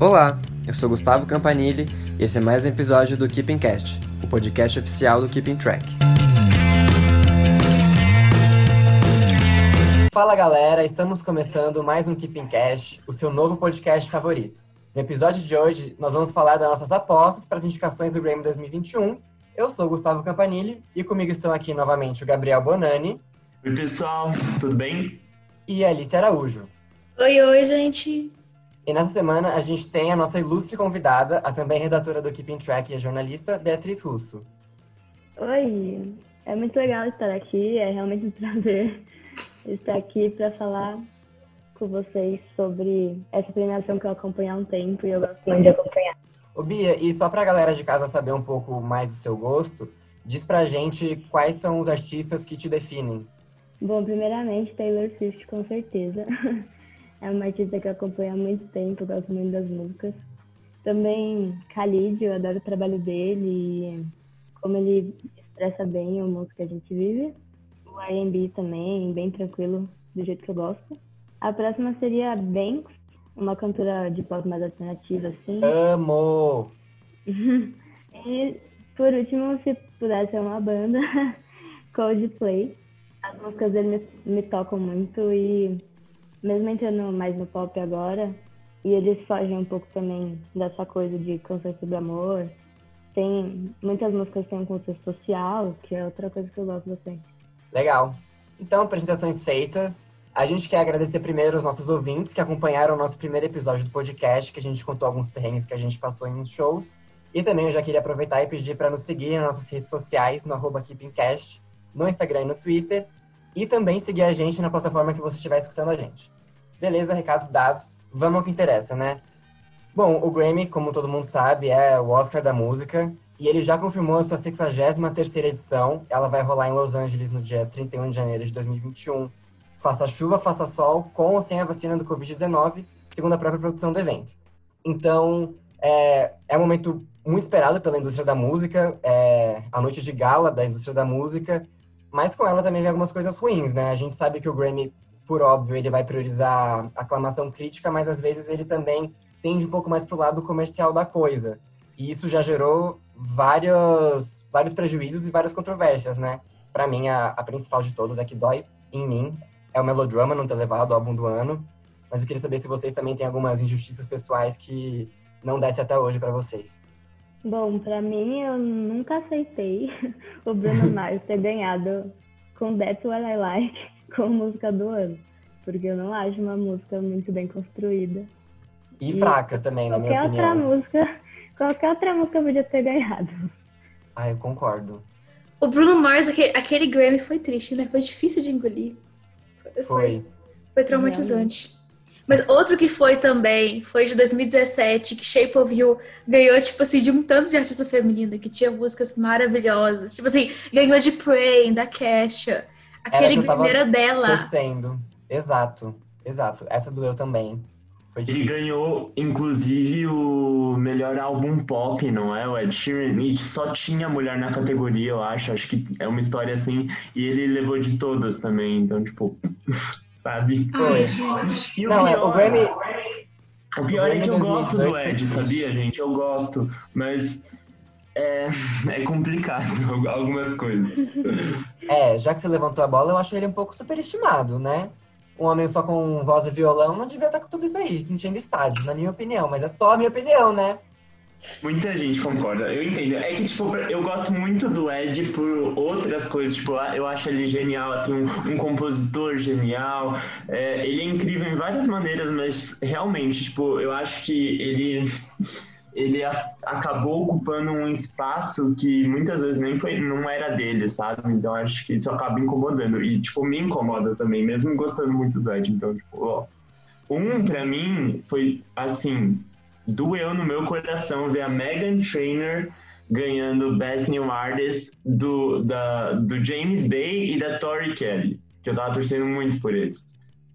Olá, eu sou Gustavo Campanile e esse é mais um episódio do Keeping Cast, o podcast oficial do Keeping Track. Fala galera, estamos começando mais um Keeping Cast, o seu novo podcast favorito. No episódio de hoje, nós vamos falar das nossas apostas para as indicações do Grammy 2021. Eu sou o Gustavo Campanile e comigo estão aqui novamente o Gabriel Bonani. Oi pessoal, tudo bem? E a Alice Araújo. Oi, oi, gente. E nessa semana a gente tem a nossa ilustre convidada, a também redatora do Keeping Track e a jornalista Beatriz Russo. Oi, é muito legal estar aqui, é realmente um prazer estar aqui para falar com vocês sobre essa premiação que eu acompanho há um tempo e eu gosto muito de acompanhar. Ô Bia, e só pra galera de casa saber um pouco mais do seu gosto, diz pra gente quais são os artistas que te definem. Bom, primeiramente Taylor Swift, com certeza. É uma artista que eu acompanho há muito tempo, gosto muito das músicas. Também Khalid, eu adoro o trabalho dele e como ele expressa bem a música que a gente vive. O R&B também, bem tranquilo, do jeito que eu gosto. A próxima seria Banks, uma cantora de pop mais alternativa, assim. Amo! e, por último, se pudesse ser uma banda, Coldplay. As músicas dele me, me tocam muito e mesmo entrando mais no pop agora, e eles fogem um pouco também dessa coisa de conceito do amor. Tem muitas músicas têm um conceito social, que é outra coisa que eu gosto bastante. Legal. Então, apresentações feitas. A gente quer agradecer primeiro os nossos ouvintes que acompanharam o nosso primeiro episódio do podcast, que a gente contou alguns perrengues que a gente passou em shows. E também eu já queria aproveitar e pedir para nos seguir nas nossas redes sociais, no arroba KeepingCast, no Instagram e no Twitter. E também seguir a gente na plataforma que você estiver escutando a gente. Beleza, recados dados. Vamos ao que interessa, né? Bom, o Grammy, como todo mundo sabe, é o Oscar da música. E ele já confirmou a sua 63 edição. Ela vai rolar em Los Angeles no dia 31 de janeiro de 2021. Faça chuva, faça sol, com ou sem a vacina do Covid-19, segundo a própria produção do evento. Então, é, é um momento muito esperado pela indústria da música, é a noite de gala da indústria da música, mas com ela também vem algumas coisas ruins, né? A gente sabe que o Grammy, por óbvio, ele vai priorizar aclamação crítica, mas às vezes ele também tende um pouco mais pro lado comercial da coisa. E isso já gerou vários, vários prejuízos e várias controvérsias, né? Para mim, a, a principal de todas é que dói em mim é o Melodrama não ter levado o álbum do ano. Mas eu queria saber se vocês também têm algumas injustiças pessoais que não desce até hoje para vocês. Bom, para mim, eu nunca aceitei o Bruno Mars ter ganhado com That's What I Like como música do ano. Porque eu não acho uma música muito bem construída. E, e fraca também, na minha opinião. Outra música, qualquer outra música podia ter ganhado. Ah, eu concordo. O Bruno Mars, aquele, aquele Grammy foi triste, né? Foi difícil de engolir. Foi. Foi, foi traumatizante. Mas outro que foi também, foi de 2017, que Shape of You ganhou, tipo assim, de um tanto de artista feminina, que tinha músicas maravilhosas. Tipo assim, ganhou de Praying, da Kesha. Aquele primeiro dela. Torcendo. Exato, exato. Essa doeu também. Foi difícil. Ele ganhou, inclusive, o melhor álbum pop, não é? O Ed Sheeran. E só tinha mulher na categoria, eu acho. Acho que é uma história assim. E ele levou de todas também. Então, tipo, sabe? Ai, gente. Não, é, o Grammy. O pior o é que eu gosto do Ed, sabia, gente? Eu gosto. Mas é, é complicado algumas coisas. É, já que você levantou a bola, eu acho ele um pouco superestimado, né? Um homem só com voz e violão não devia estar com tudo isso aí, enchendo estádio, na minha opinião. Mas é só a minha opinião, né? Muita gente concorda, eu entendo. É que, tipo, eu gosto muito do Ed por outras coisas. Tipo, eu acho ele genial, assim, um, um compositor genial. É, ele é incrível em várias maneiras, mas realmente, tipo, eu acho que ele ele a, acabou ocupando um espaço que muitas vezes nem foi, não era dele, sabe? Então acho que isso acaba incomodando. E, tipo, me incomoda também, mesmo gostando muito do Ed. Então, tipo, ó. Um, pra mim, foi, assim, doeu no meu coração ver a Megan Trainor ganhando Best New Artist do, da, do James Bay e da Tori Kelly. Que eu tava torcendo muito por eles.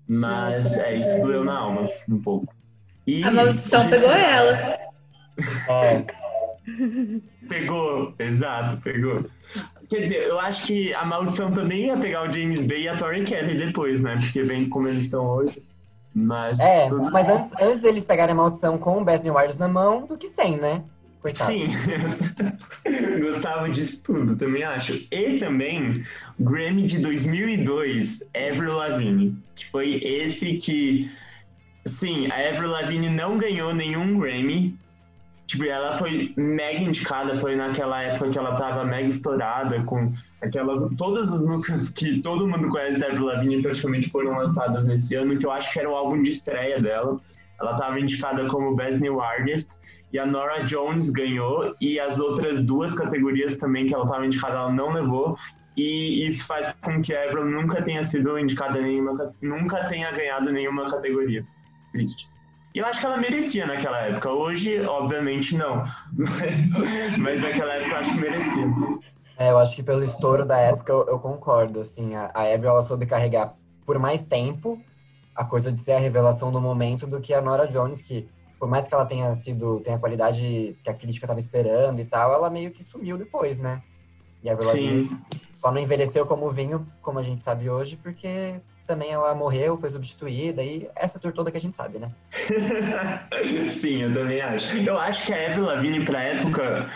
Mas, é, isso doeu na alma, um pouco. E, a maldição pegou ela. Pegou, exato, pegou. Quer dizer, eu acho que a maldição também ia pegar o James Bay e a Tori Kelly depois, né? Porque vem como eles estão hoje. Mas. É, tudo- mas antes, antes eles pegarem a maldição com o Best Artist na mão do que sem, né? Coitado. Sim, gostava disso tudo, também acho. E também, Grammy de 2002, Avril Lavigne, que foi esse que, sim, a Avril Lavigne não ganhou nenhum Grammy. Tipo, ela foi mega indicada, foi naquela época que ela tava mega estourada, com aquelas, todas as músicas que todo mundo conhece da Avril Lavigne praticamente foram lançadas nesse ano, que eu acho que era o álbum de estreia dela. Ela tava indicada como Best New Artist, e a Nora Jones ganhou, e as outras duas categorias também que ela estava indicada, ela não levou. E isso faz com que a Avril nunca tenha sido indicada nenhuma, ca- nunca tenha ganhado nenhuma categoria. Triste. E eu acho que ela merecia naquela época. Hoje, obviamente, não. Mas, mas naquela época eu acho que merecia. É, eu acho que pelo estouro da época eu, eu concordo, assim, a, a Avril ela soube carregar por mais tempo a coisa de ser a revelação do momento do que a Nora Jones, que por mais que ela tenha sido, tenha a qualidade que a crítica tava esperando e tal, ela meio que sumiu depois, né? E a Avril Lavigne só não envelheceu como vinho, como a gente sabe hoje, porque também ela morreu, foi substituída e essa tour toda que a gente sabe, né? Sim, eu também acho. Eu acho que a Avril Lavigne, pra época,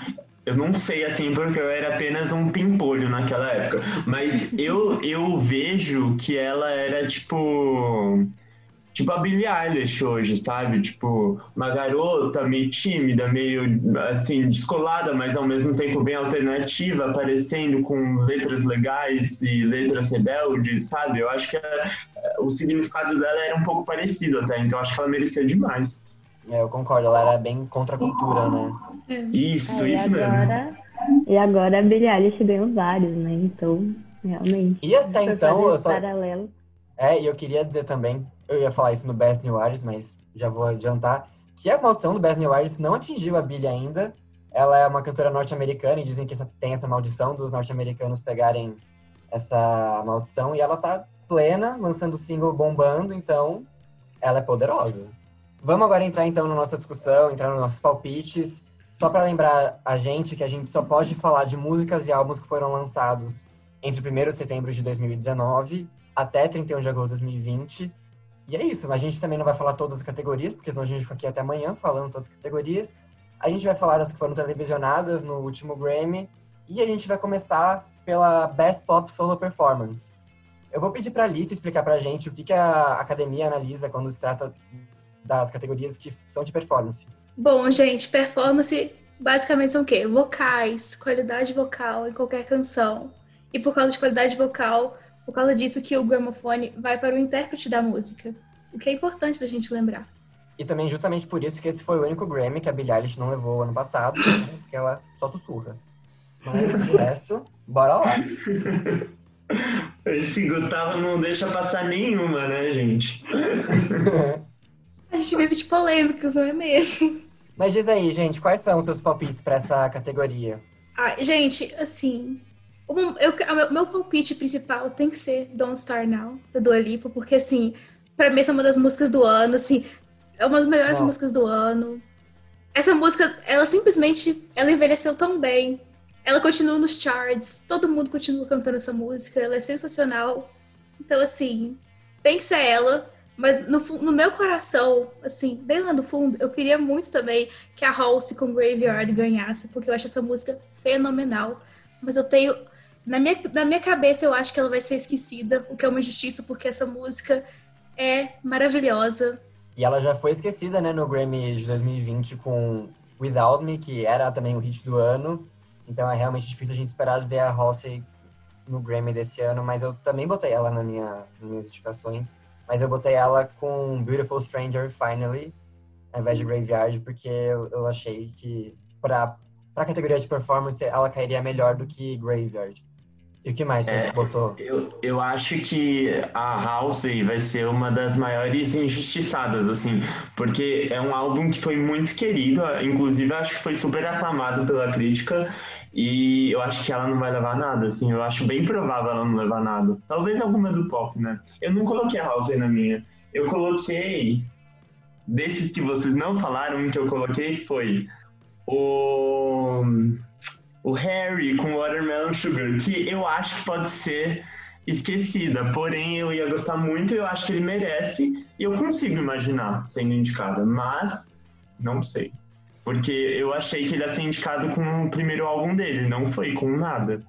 eu não sei assim, porque eu era apenas um pimpolho naquela época, mas eu, eu vejo que ela era tipo. Tipo a Billie Eilish hoje, sabe? Tipo, uma garota meio tímida, meio assim, descolada, mas ao mesmo tempo bem alternativa, aparecendo com letras legais e letras rebeldes, sabe? Eu acho que a- o significado dela era um pouco parecido até, então eu acho que ela merecia demais. É, eu concordo, ela era bem contra a cultura, né? Isso, É, isso mesmo. agora, e agora a Billie Eilish ganhou vários, né? Então, realmente. E até então, eu só, paralelo. É, e eu queria dizer também, eu ia falar isso no Best New Artist, mas já vou adiantar, que a maldição do Best New Artist não atingiu a Billie ainda. Ela é uma cantora norte-americana e dizem que essa- tem essa maldição dos norte-americanos pegarem essa maldição. E ela tá plena, lançando single bombando, então ela é poderosa. Vamos agora entrar então na nossa discussão, entrar nos nossos palpites. Só para lembrar a gente que a gente só pode falar de músicas e álbuns que foram lançados entre 1 de setembro de 2019 até 31 de agosto de 2020. E é isso, a gente também não vai falar todas as categorias, porque senão a gente fica aqui até amanhã falando todas as categorias. A gente vai falar das que foram televisionadas no último Grammy. E a gente vai começar pela Best Pop Solo Performance. Eu vou pedir para a Alice explicar pra gente o que, que a academia analisa quando se trata das categorias que são de performance. Bom, gente, performance basicamente são o quê? Vocais, qualidade vocal em qualquer canção. E por causa de qualidade vocal, por causa disso que o gramofone vai para o intérprete da música. O que é importante da gente lembrar. E também justamente por isso que esse foi o único Grammy que a Billie Eilish não levou ano passado, né? porque ela só sussurra. Mas de resto, bora lá. Esse Gustavo não deixa passar nenhuma, né, gente? A gente vive de polêmicas, não é mesmo? Mas diz aí, gente, quais são os seus palpites para essa categoria? Ah, gente, assim, o meu, eu- meu- meu palpite principal tem que ser Don't Start Now, da Dua Lipa, porque, assim, pra mim essa é uma das músicas do ano, assim, é uma das melhores Não. músicas do ano. Essa música, ela simplesmente, ela envelheceu tão bem, ela continua nos charts, todo mundo continua cantando essa música, ela é sensacional. Então, assim, tem que ser ela, mas no, no meu coração, assim, bem lá no fundo, eu queria muito também que a Halsey com Graveyard ganhasse, porque eu acho essa música fenomenal. Mas eu tenho. Na minha, na minha cabeça, eu acho que ela vai ser esquecida, o que é uma injustiça, porque essa música é maravilhosa. E ela já foi esquecida, né, no Grammy de 2020 com Without Me, que era também o hit do ano. Então é realmente difícil a gente esperar ver a Halsey no Grammy desse ano, mas eu também botei ela na minha, nas minhas indicações. Mas eu botei ela com Beautiful Stranger Finally, ao invés de Graveyard, porque eu, eu achei que pra, pra categoria de performance ela cairia melhor do que Graveyard. E o que mais você É. botou? Eu, eu acho que a Halsey vai ser uma das maiores injustiçadas, assim, porque é um álbum que foi muito querido, inclusive acho que foi super aclamado pela crítica, e eu acho que ela não vai levar nada, assim, eu acho bem provável ela não levar nada. Talvez alguma do pop, né? Eu não coloquei a Halsey na minha, eu coloquei, desses que vocês não falaram, um que eu coloquei foi o o Harry com Watermelon Sugar, que eu acho que pode ser esquecida. Porém, eu ia gostar muito eu acho que ele merece. E eu consigo imaginar sendo indicada, mas não sei. Porque eu achei que ele ia ser indicado com o primeiro álbum dele, não foi com nada.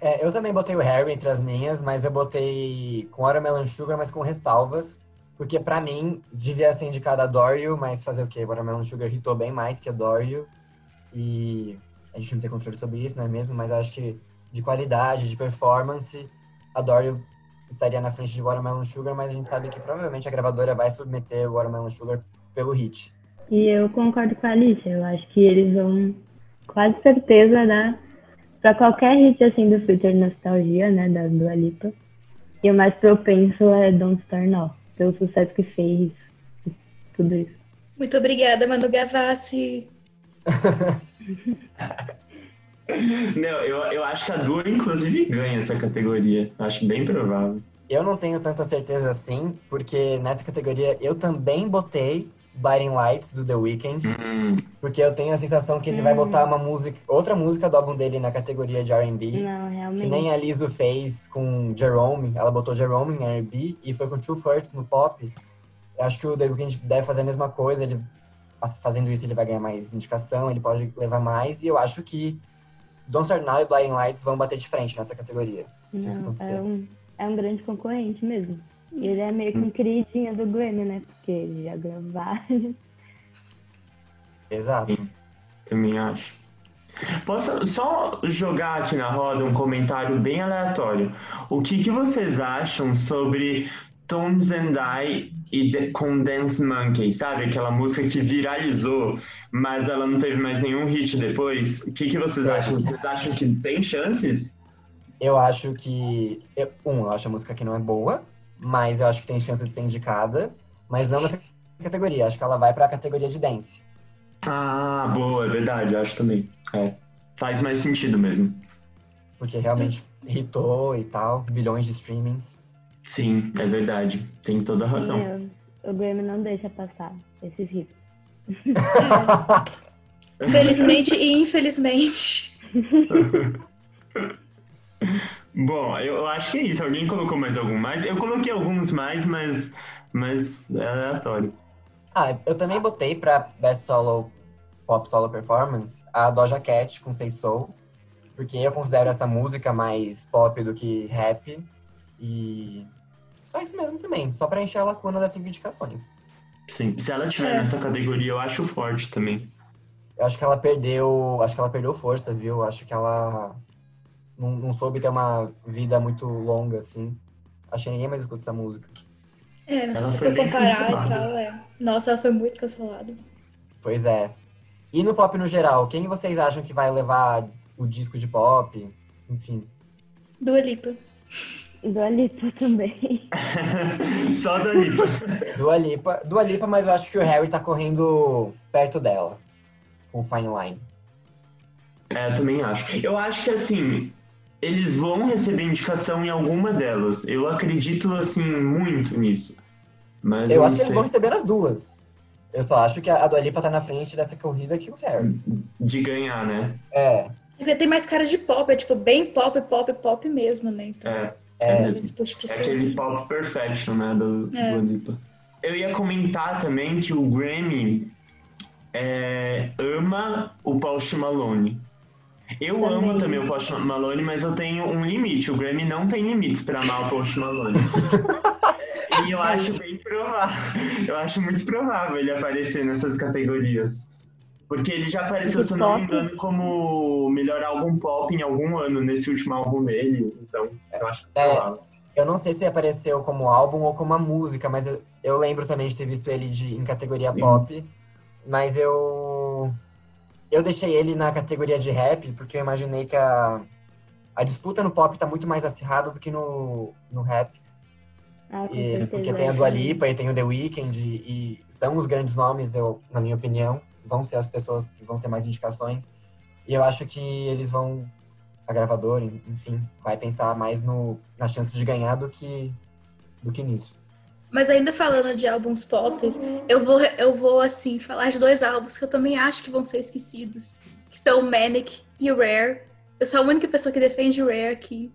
É, eu também botei o Harry entre as minhas, mas eu botei com Watermelon Sugar, mas com ressalvas. Porque pra mim, devia ser indicada a Dorio, mas fazer o quê? Watermelon Sugar hitou bem mais que a Dorio. E a gente não tem controle sobre isso, não é mesmo? Mas acho que de qualidade, de performance, a Dorio estaria na frente de Watermelon Sugar, mas a gente sabe que provavelmente a gravadora vai submeter o Watermelon Sugar pelo hit. E eu concordo com a Alicia, eu acho que eles vão quase certeza dar para qualquer hit assim do Twitter Nostalgia, né, da Dua Lipa. E o mais propenso é Don't Start Now, pelo sucesso que fez, tudo isso. Muito obrigada, Manu Gavassi. Não, eu, eu acho que a Dua, inclusive, ganha essa categoria. Acho bem provável. Eu não tenho tanta certeza assim, porque nessa categoria eu também botei Blinding Lights do The Weeknd, Hum, porque eu tenho a sensação que ele vai botar uma música, outra música do álbum dele na categoria de R&B, Não, que realmente. nem a Lizzo fez com Jerome, ela botou Jerome em R&B e foi com True First no pop. Eu acho que o The Weeknd deve fazer a mesma coisa, ele fazendo isso ele vai ganhar mais indicação, ele pode levar mais e eu acho que Don't Start Now e Blinding Lights vão bater de frente nessa categoria. Se isso Não, acontecer. é um, é um grande concorrente mesmo. E ele é meio que um queridinho do Grammy, né? Porque ele já gravou vários. Exato. também acho. Posso só jogar aqui na roda um comentário bem aleatório? O que, que vocês acham sobre Tones and I e The- com Dance Monkey, sabe? Aquela música que viralizou, mas ela não teve mais nenhum hit depois. O que, que vocês acham? Vocês acham que tem chances? Eu acho que. eu- um, eu acho a música que não é boa, mas eu acho que tem chance de ser indicada, mas não na categoria. Acho que ela vai pra categoria de dance. Ah, boa, é verdade, acho também. É. Faz mais sentido mesmo. Porque realmente hitou e tal, bilhões de streamings. Sim, é verdade. Tem toda a razão. E, o Grammy não deixa passar esses hits. Felizmente e infelizmente. Bom, eu acho que é isso. Alguém colocou mais algum mais? Eu coloquei alguns mais, mas, mas é aleatório. Ah, eu também botei pra Best Solo Pop Solo Performance a Doja Cat com Say Soul, porque eu considero essa música mais pop do que rap. E só isso mesmo também, só pra encher a lacuna das cinco indicações. Sim, se ela tiver É. nessa categoria, eu acho forte também. Eu acho que ela perdeu. Acho que ela perdeu força, viu? Acho que ela não, não soube ter uma vida muito longa, assim. Acho que ninguém mais escuta essa música. É, não sei Ela se foi comparar e tal, é. Nossa, ela foi muito cancelada. Pois é. E no pop no geral, quem vocês acham que vai levar o disco de pop? Enfim. Dua Lipa. Do Alipa também. Só da Lipa. Dua Lipa. Dua Lipa, mas eu acho que o Harry tá correndo perto dela. Com o Fine Line. É, eu também acho. Eu acho que assim, eles vão receber indicação em alguma delas. Eu acredito assim muito nisso. Mas Eu não acho que eles vão receber as duas. Eu só acho que a Dua Lipa tá na frente dessa corrida que o Harry. de ganhar, né? É. Porque tem mais cara de pop, é tipo bem pop, pop, pop mesmo, né? Então, É, É. É cima. aquele pop perfection, né, do, É. do Lipa. Eu ia comentar também que o Grammy é, ama o Post Malone. Eu Também. amo também o Post Malone, mas eu tenho um limite. O Grammy não tem limites pra amar o Post Malone. e eu acho bem provável. Eu acho muito provável ele aparecer nessas categorias. Porque ele já apareceu, se eu não me engano, como melhor álbum pop em algum ano, nesse último álbum dele. Então, eu acho É. provável. Eu não sei se apareceu como álbum ou como uma música, mas eu, eu lembro também de ter visto ele de, em categoria Sim. pop. Mas eu. Eu deixei ele na categoria de rap, porque eu imaginei que a, a disputa no pop tá muito mais acirrada do que no, no rap. Ah, E- certeza. porque tem a Dua Lipa e tem o The Weeknd, e, e são os grandes nomes, eu, na minha opinião. Vão ser as pessoas que vão ter mais indicações. E eu acho que eles vão, a gravadora, enfim, vai pensar mais no, nas chances de ganhar do que, do que nisso. Mas ainda falando de álbuns pop, eu vou, eu vou assim, falar de dois álbuns que eu também acho que vão ser esquecidos. Que são o Manic e o Rare. Eu sou a única pessoa que defende o Rare aqui.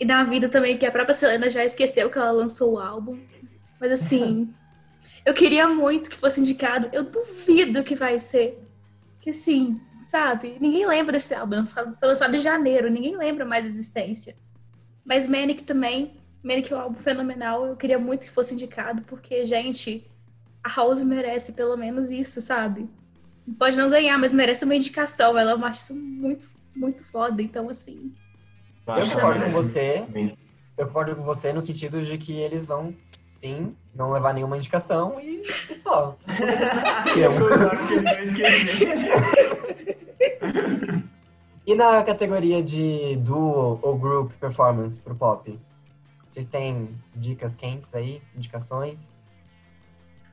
E na vida também, que a própria Selena já esqueceu que ela lançou o álbum. Mas assim, eu queria muito que fosse indicado. Eu duvido que vai ser. Que assim, sabe? Ninguém lembra desse álbum. Foi lançado em janeiro, ninguém lembra mais da existência. Mas Manic também. Manic é um álbum fenomenal. Eu queria muito que fosse indicado, porque, gente, a House merece pelo menos isso, sabe? Pode não ganhar, mas merece uma indicação. Ela é uma artista muito, muito foda. Então, assim. Eu concordo com você. Eu concordo com você no sentido de que eles vão sim não levar nenhuma indicação e, e só. e na categoria de duo ou group performance pro pop? Vocês têm dicas quentes aí? Indicações?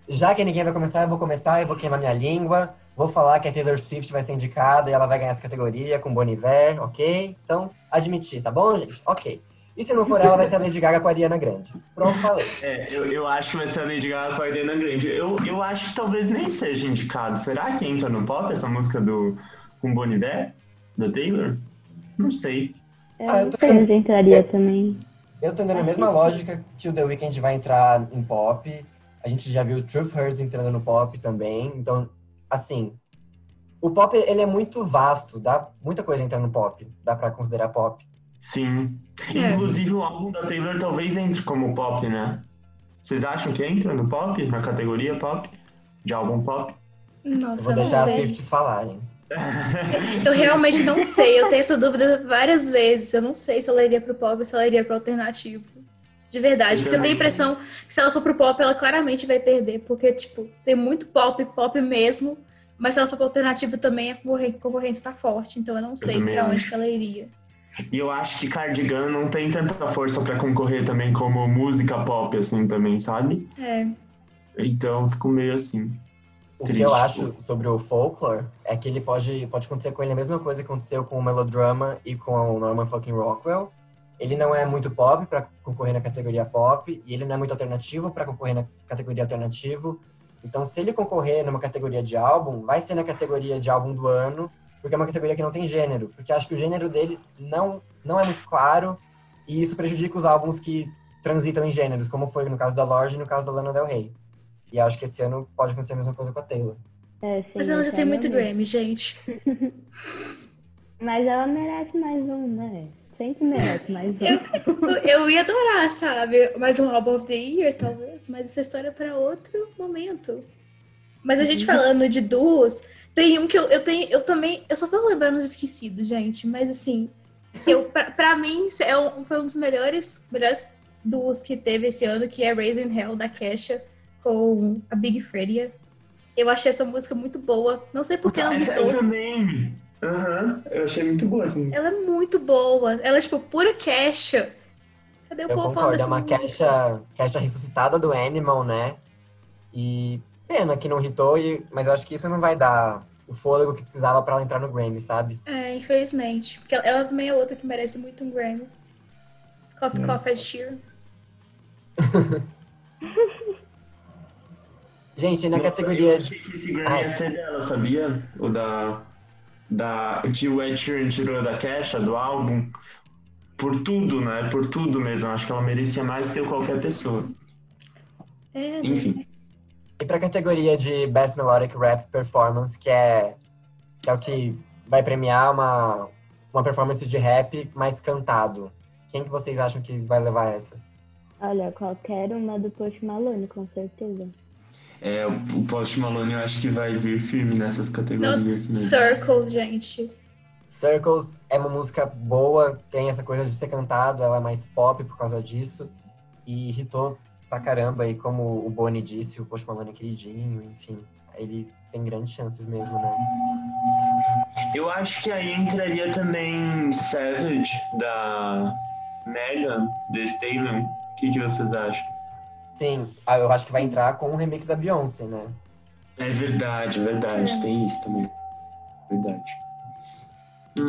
Já que ninguém vai começar, eu vou começar, eu vou queimar minha língua. Vou falar que a Taylor Swift vai ser indicada e ela vai ganhar essa categoria com Boniver, ok? Então, admitir, tá bom, gente? Ok. E se não for ela, vai ser a Lady Gaga com a Ariana Grande. Pronto, falei. É, eu, eu acho que vai ser a Lady Gaga com a Ariana Grande. Eu, eu acho que talvez nem seja indicado. Será que entra no pop essa música do com Bon Iver, da Taylor? Não sei. É, ah, eu tô... Entraria também. Eu tô indo a mesma lógica que o The Weeknd vai entrar em pop. A gente já viu o Truth Hurts entrando no pop também. Então, assim, o pop ele é muito vasto, dá muita coisa entrar no pop, dá para considerar pop. Sim. É. Inclusive o álbum da Taylor talvez entre como pop, né? Vocês acham que entra no pop, na categoria pop, de álbum pop? Nossa, vou deixar as Fifties falarem. Eu realmente não sei, eu tenho essa dúvida várias vezes. Eu não sei se ela iria pro pop ou se ela iria pro alternativo. De verdade, porque eu tenho a impressão que se ela for pro pop, ela claramente vai perder, porque, tipo, tem muito pop, pop mesmo, mas se ela for pro alternativo também, a concorrência tá forte, então eu não sei para onde que ela iria. E eu acho que Cardigan não tem tanta força para concorrer também como música pop, assim, também, sabe? É. Então, fico meio assim. O triste. que eu acho sobre o folklore é que ele pode, pode acontecer com ele a mesma coisa que aconteceu com o Melodrama e com o Norman fucking Rockwell. Ele não é muito pop para concorrer na categoria pop e ele não é muito alternativo para concorrer na categoria alternativo. Então, se ele concorrer numa categoria de álbum, vai ser na categoria de álbum do ano porque é uma categoria que não tem gênero, porque acho que o gênero dele não, não é muito claro e isso prejudica os álbuns que transitam em gêneros, como foi no caso da Lorde e no caso da Lana Del Rey. E acho que esse ano pode acontecer a mesma coisa com a Taylor. É, sim, Mas ela já tem muito Grammy, gente. Mas ela merece mais um, né? Sempre merece mais um. Eu, eu ia adorar, sabe? Mais um Album of the Year, talvez. Mas essa história é para outro momento. Mas a gente uhum. falando de duos, tem um que eu, eu tenho, eu também, eu só tô lembrando os esquecidos, gente, mas assim, eu, pra, pra mim, é um, foi um dos melhores, melhores duos que teve esse ano, que é Raising Hell, da Kesha, com a Big Fredia. Eu achei essa música muito boa. Não sei por que ela não Eu também. Aham, uhum, eu achei muito boa, assim. Ela é muito boa. Ela é, tipo, pura Kesha. Cadê o eu povo concordo, é uma Kesha, Kesha ressuscitada do Animal, né? E Pena que não hitou, mas eu acho que isso não vai dar o fôlego que precisava para ela entrar no Grammy, sabe? É, infelizmente. Porque ela também é outra que merece muito um Grammy. Coffee hum. Coffee Ed Sheeran. Gente, na Nossa, categoria eu achei que esse Grammy ia ser dela, sabia? O da, da... Que o Ed Sheeran tirou da caixa, do álbum. Por tudo, né? Por tudo mesmo. Acho que ela merecia mais que qualquer pessoa. É, Enfim. Né? E pra categoria de Best Melodic Rap Performance, que é, que é o que vai premiar uma, uma performance de rap mais cantado. Quem que vocês acham que vai levar essa? Olha, qualquer uma do Post Malone, com certeza. É, o Post Malone eu acho que vai vir firme nessas categorias. Nossa. Circle, gente. Circles é uma música boa, tem essa coisa de ser cantado, ela é mais pop por causa disso. E hitou pra caramba. E como o Boni disse, o Post Malone é queridinho, enfim. Ele tem grandes chances mesmo, né? Eu acho que aí entraria também Savage, da Megan, The Stallion. O que, que vocês acham? Sim, ah, eu acho que vai entrar com o remix da Beyoncé, né? É verdade, verdade. É. Tem isso também. Verdade.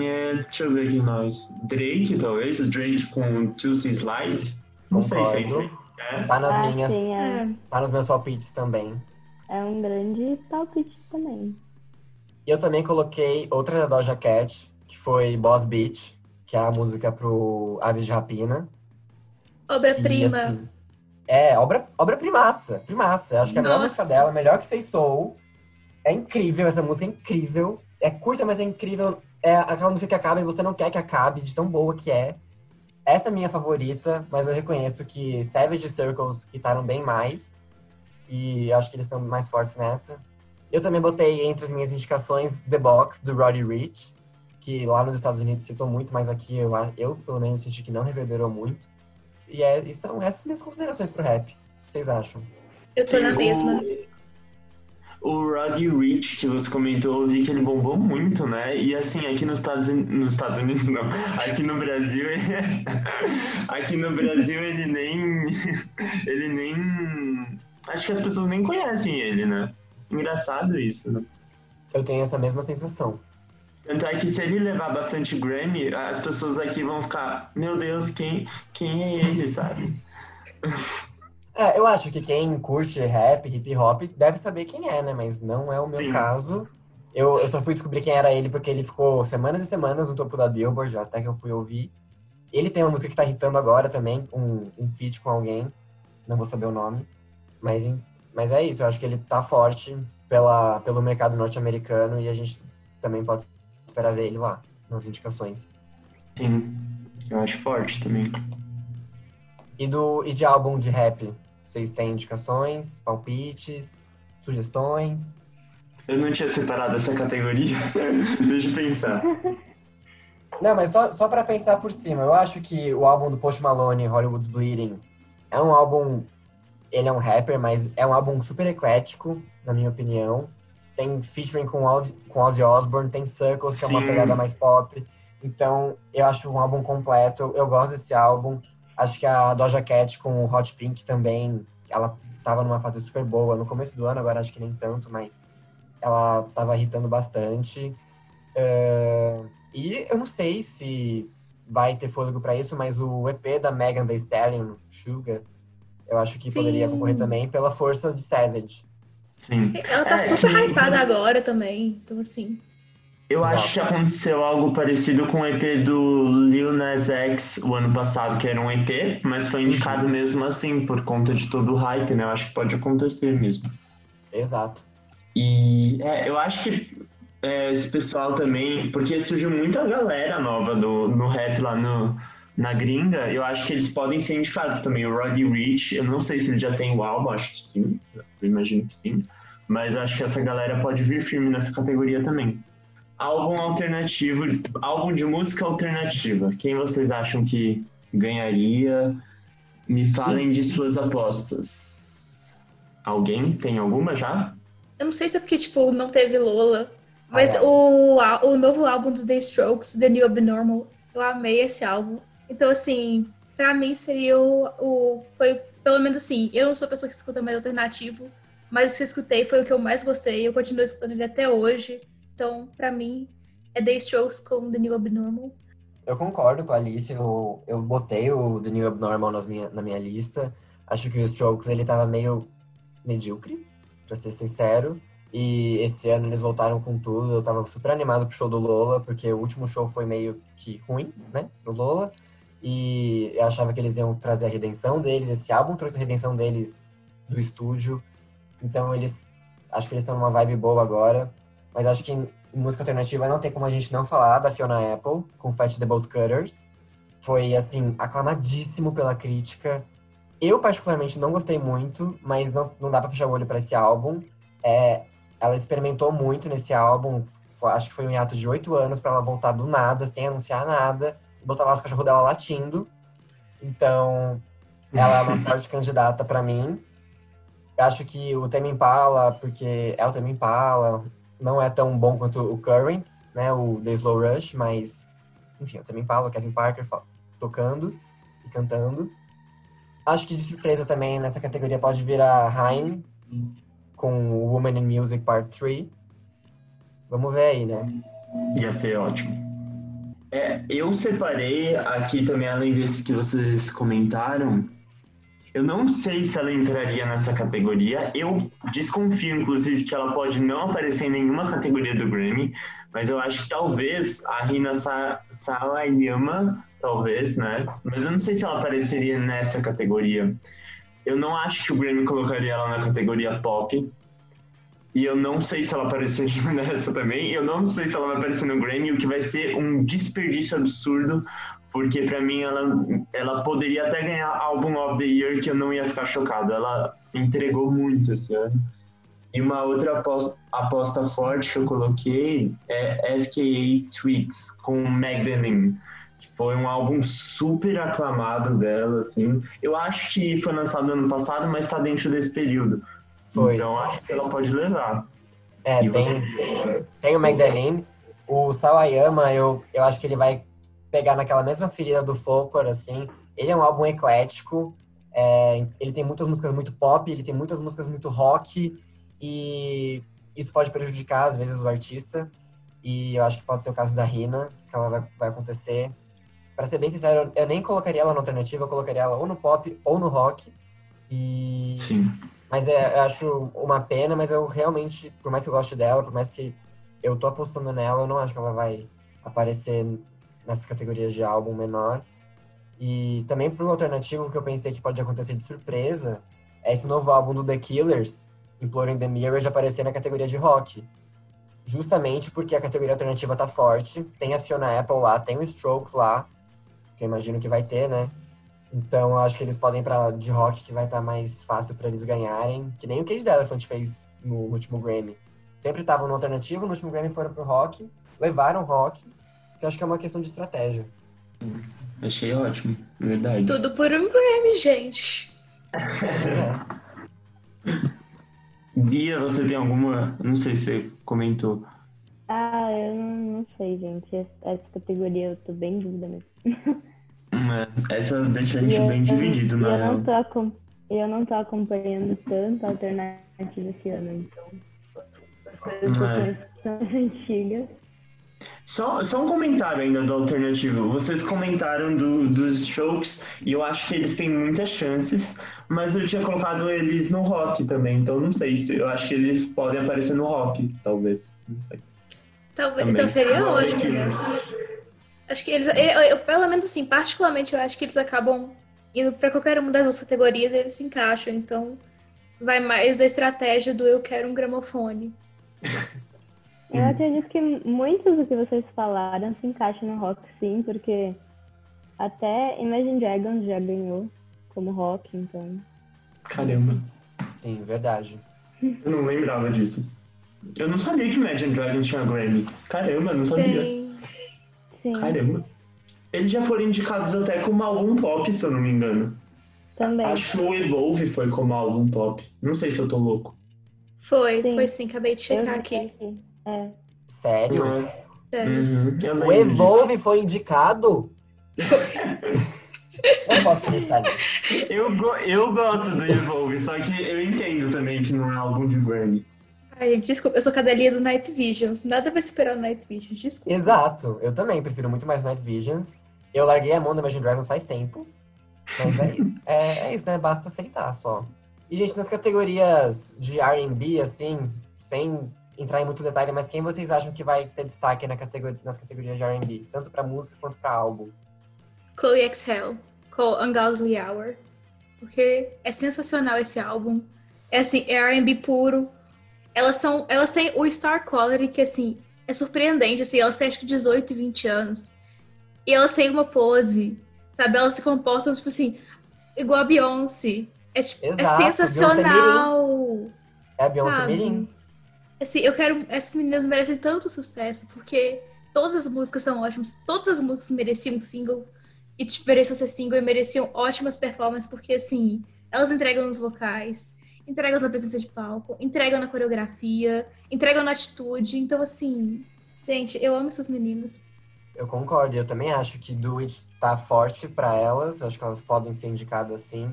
É, deixa eu ver aqui mais. Drake, talvez? Drake com Juicy Slide? Não Concordo. sei se é é. Tá nas ah, minhas. Sim, é. Tá nos meus palpites também. É um grande palpite também. E eu também coloquei outra da Doja Cat, que foi Boss Beach, que é a música pro Aves de Rapina. Obra-prima. Assim, é, obra, obra primaça, primaça. Acho que a melhor música dela, melhor que Say Soul. É incrível, essa música é incrível. É curta, mas é incrível. É aquela música que acaba e você não quer que acabe, de tão boa que é. Essa é a minha favorita, mas eu reconheço que Savage Circles guitaram bem mais. E acho que eles estão mais fortes nessa. Eu também botei entre as minhas indicações The Box, do Roddy Rich, que lá nos Estados Unidos citou muito, mas aqui eu, eu pelo menos senti que não reverberou muito. E, é, e são essas minhas considerações pro rap. O que vocês acham? Eu tô na O- mesma. O Roddy Rich, que você comentou, eu vi que ele bombou muito, né? E assim, aqui nos Estados, Uni- nos Estados Unidos, não. Aqui no Brasil, ele- aqui no Brasil ele nem. Ele nem. Acho que as pessoas nem conhecem ele, né? Engraçado isso, né? Eu tenho essa mesma sensação. Tanto é que se ele levar bastante Grammy, as pessoas aqui vão ficar, meu Deus, quem, quem é ele, sabe? É, eu acho que quem curte rap, hip hop, deve saber quem é, né? Mas não é o meu Sim. caso. Eu, eu só fui descobrir quem era ele porque ele ficou semanas e semanas no topo da Billboard, até que eu fui ouvir. Ele tem uma música que tá hitando agora também, um, um feat com alguém. Não vou saber o nome. Mas, mas é isso, eu acho que ele tá forte pela, pelo mercado norte-americano e a gente também pode esperar ver ele lá, nas indicações. Sim, eu acho forte também. E, do, e de álbum de rap, vocês têm indicações, palpites, sugestões? Eu não tinha separado essa categoria. Deixa eu pensar. Não, mas só, só pra pensar por cima, eu acho que o álbum do Post Malone, Hollywood's Bleeding, é um álbum. Ele é um rapper, mas é um álbum super eclético, na minha opinião. Tem featuring com, Ozzy- com Ozzy Osbourne, tem Circles, que é uma Sim. pegada mais pop. Então, eu acho um álbum completo. Eu, gosto desse álbum. Acho que a Doja Cat com o Hot Pink também, ela tava numa fase super boa no começo do ano, agora acho que nem tanto, mas ela tava irritando bastante. É, e eu não sei se vai ter fôlego pra isso, mas o EP da Megan Thee Stallion, Sugar, eu acho que Sim. poderia concorrer também pela força de Savage. Sim. Ela tá É, super que- hypada agora também. Então, assim. Eu Exato. acho que aconteceu algo parecido com o EP do Lil Nas X o ano passado, que era um EP, mas foi indicado mesmo assim, por conta de todo o hype, né? Eu acho que pode acontecer mesmo. Exato. E é, eu acho que é, esse pessoal também, porque surgiu muita galera nova do, no rap lá no, na gringa, eu acho que eles podem ser indicados também. O Roddy Rich, eu não sei se ele já tem o álbum, acho que sim, eu imagino que sim, mas acho que essa galera pode vir firme nessa categoria também. Álbum alternativo, álbum de música alternativa, quem vocês acham que ganharia? Me falem de suas apostas. Alguém tem alguma já? Eu não sei se é porque, tipo, não teve Lola. Mas Ah, é. o, o novo álbum do The Strokes, The New Abnormal, eu amei esse álbum. Então, assim, pra mim seria o, o. Foi, pelo menos assim, eu não sou a pessoa que escuta mais alternativo, mas o que eu escutei foi o que eu mais gostei. Eu continuo escutando ele até hoje. Então, pra mim, é The Strokes com The New Abnormal. Eu concordo com a Alice, eu, eu botei o The New Abnormal nas minha, na minha lista. Acho que o Strokes ele tava meio medíocre, pra ser sincero. E esse ano eles voltaram com tudo. Eu tava super animado pro show do Lola, porque o último show foi meio que ruim, né? No Lola. E eu achava que eles iam trazer a redenção deles. Esse álbum trouxe a redenção deles do estúdio. Então eles. Acho que eles estão numa vibe boa agora. Mas acho que em música alternativa não tem como a gente não falar da Fiona Apple, com Fat the Bolt Cutters. Foi, assim, aclamadíssimo pela crítica. Eu, particularmente, não gostei muito, mas não, não dá pra fechar o olho pra esse álbum. É, ela experimentou muito nesse álbum. Acho que foi um hiato de oito anos pra ela voltar do nada, sem anunciar nada. Botar lá os cachorros dela latindo. Então, ela é uma forte candidata pra mim. Eu acho que o Tame Impala, porque é o Tame Impala, não é tão bom quanto o Currents, né? O The Slow Rush, mas... Enfim, o Tame Impala, o Kevin Parker tocando e cantando. Acho que de surpresa também nessa categoria pode vir a Haim, com o Woman in Music Part 3. Vamos ver aí, né? Ia ser ótimo. É, eu separei aqui também, além desses que vocês comentaram, eu não sei se ela entraria nessa categoria. Eu desconfio, inclusive, que ela pode não aparecer em nenhuma categoria do Grammy, mas eu acho que talvez a Rina Sa Sawayama talvez, né? Mas eu não sei se ela apareceria nessa categoria. Eu não acho que o Grammy colocaria ela na categoria pop. E eu não sei se ela apareceria nessa também. Eu não sei se ela vai aparecer no Grammy, o que vai ser um desperdício absurdo, porque para mim ela, ela poderia até ganhar Album of the Year, que eu não ia ficar chocado. Ela entregou muito esse ano. E uma outra aposta, aposta forte que eu coloquei é FKA Twigs, com Magdalene que foi um álbum super aclamado dela, assim. Eu acho que foi lançado ano passado, mas está dentro desse período. Foi. Então acho que ela pode levar. É, tem, você... tem o Magdalene. O Sawayama, eu, eu acho que ele vai pegar naquela mesma ferida do Folklore, assim. Ele é um álbum eclético. É, ele tem muitas músicas muito pop, ele tem muitas músicas muito rock. E isso pode prejudicar, às vezes, o artista. E eu acho que pode ser o caso da Rina, que ela vai, vai acontecer. Para ser bem sincero, eu nem colocaria ela na alternativa, eu colocaria ela ou no pop ou no rock. E... Sim. Mas é, eu acho uma pena, mas eu realmente, por mais que eu goste dela, por mais que eu tô apostando nela, eu não acho que ela vai aparecer nessas categorias de álbum menor. E também pro alternativo que eu pensei que pode acontecer de surpresa, é esse novo álbum do The Killers, Imploring the Mirror, de aparecer na categoria de rock. Justamente porque a categoria alternativa tá forte, tem a Fiona Apple lá, tem o Strokes lá, que eu imagino que vai ter, né? Então eu acho que eles podem ir pra de rock que vai estar tá mais fácil para eles ganharem. Que nem o Cage the Elephant fez no último Grammy. Sempre estavam no alternativo, no último Grammy foram pro rock, levaram rock, que eu acho que é uma questão de estratégia. Achei ótimo, verdade. Tudo por um Grammy, gente. é. Bia, você tem alguma. Não sei se você comentou. Ah, eu não, sei, gente. Essa categoria eu tô bem em dúvida mesmo. É, essa deixa a gente bem dividido, na eu não, tô, eu não tô acompanhando tanto a alternativa esse ano, então. As coisas é. são antigas. Só, só um comentário ainda do alternativo. Vocês comentaram do, dos shows e eu acho que eles têm muitas chances, mas eu tinha colocado eles no rock também, então não sei se eu acho que eles podem aparecer no rock, talvez. Não sei. Talvez, também. então seria ótimo, né? Acho que eles, eu, eu, pelo menos assim, particularmente, eu acho que eles acabam indo para qualquer uma das duas categorias, eles se encaixam. Então, vai mais da estratégia do eu quero um gramofone. Eu acredito que muitos do que vocês falaram se encaixam no rock, sim, porque até Imagine Dragons já ganhou como rock, então. Caramba. Sim, verdade. Eu não lembrava disso. Eu não sabia que Imagine Dragons tinha Grammy. Caramba, eu não sabia. Sim. Sim. Caramba. Eles já foram indicados até como álbum pop, se eu não me engano. Também. Acho que o Evolve foi como álbum pop. Não sei se eu tô louco. Foi, sim. foi sim. Acabei de checar aqui. aqui. É. Sério? É. Sério. Uhum. O Evolve disso. foi indicado? eu posso acreditar nisso. Eu, eu gosto do Evolve, só que eu entendo também que não é álbum de Grammy. Ai, desculpa, eu sou cadelinha do Night Visions. Nada vai superar o Night Visions, desculpa. Exato, eu também prefiro muito mais Night Visions. Eu larguei a mão do Imagine Dragons faz tempo. Mas é, é, é isso, né? Basta aceitar só. E, gente, nas categorias de RB, assim, sem entrar em muito detalhe, mas quem vocês acham que vai ter destaque na categoria, nas categorias de RB? Tanto pra música quanto pra álbum? Chloe Exhale, com Ungodly Hour. Porque é sensacional esse álbum. É assim, é RB puro elas são. Elas têm o Star Quality, que assim, é surpreendente, assim, elas têm acho que 18 e 20 anos. E elas têm uma pose, sabe? Elas se comportam, tipo assim, igual a Beyoncé. É, tipo, é Exato, é sensacional. É a Beyoncé sabe? Mirim. Assim, eu quero. Essas meninas merecem tanto sucesso, porque todas as músicas são ótimas. Todas as músicas mereciam um single. E tipo, mereciam ser single e mereciam ótimas performances, porque assim, elas entregam nos vocais entregam na presença de palco, entregam na coreografia, entregam na atitude. Então, assim, gente, eu amo essas meninas. Eu concordo, eu também acho que Do It tá forte para elas, acho que elas podem ser indicadas assim,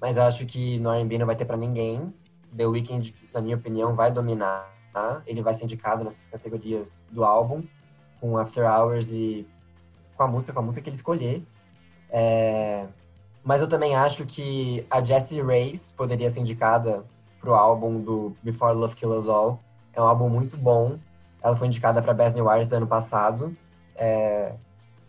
mas acho que no R&B não vai ter para ninguém. The Weeknd, na minha opinião, vai dominar, tá? ele vai ser indicado nessas categorias do álbum, com After Hours e com a música, com a música que ele escolher. É... Mas eu também acho que a Jessie Reyes poderia ser indicada pro álbum do Before Love Kill Us All. É um álbum muito bom. Ela foi indicada para Best New Artist ano passado. É,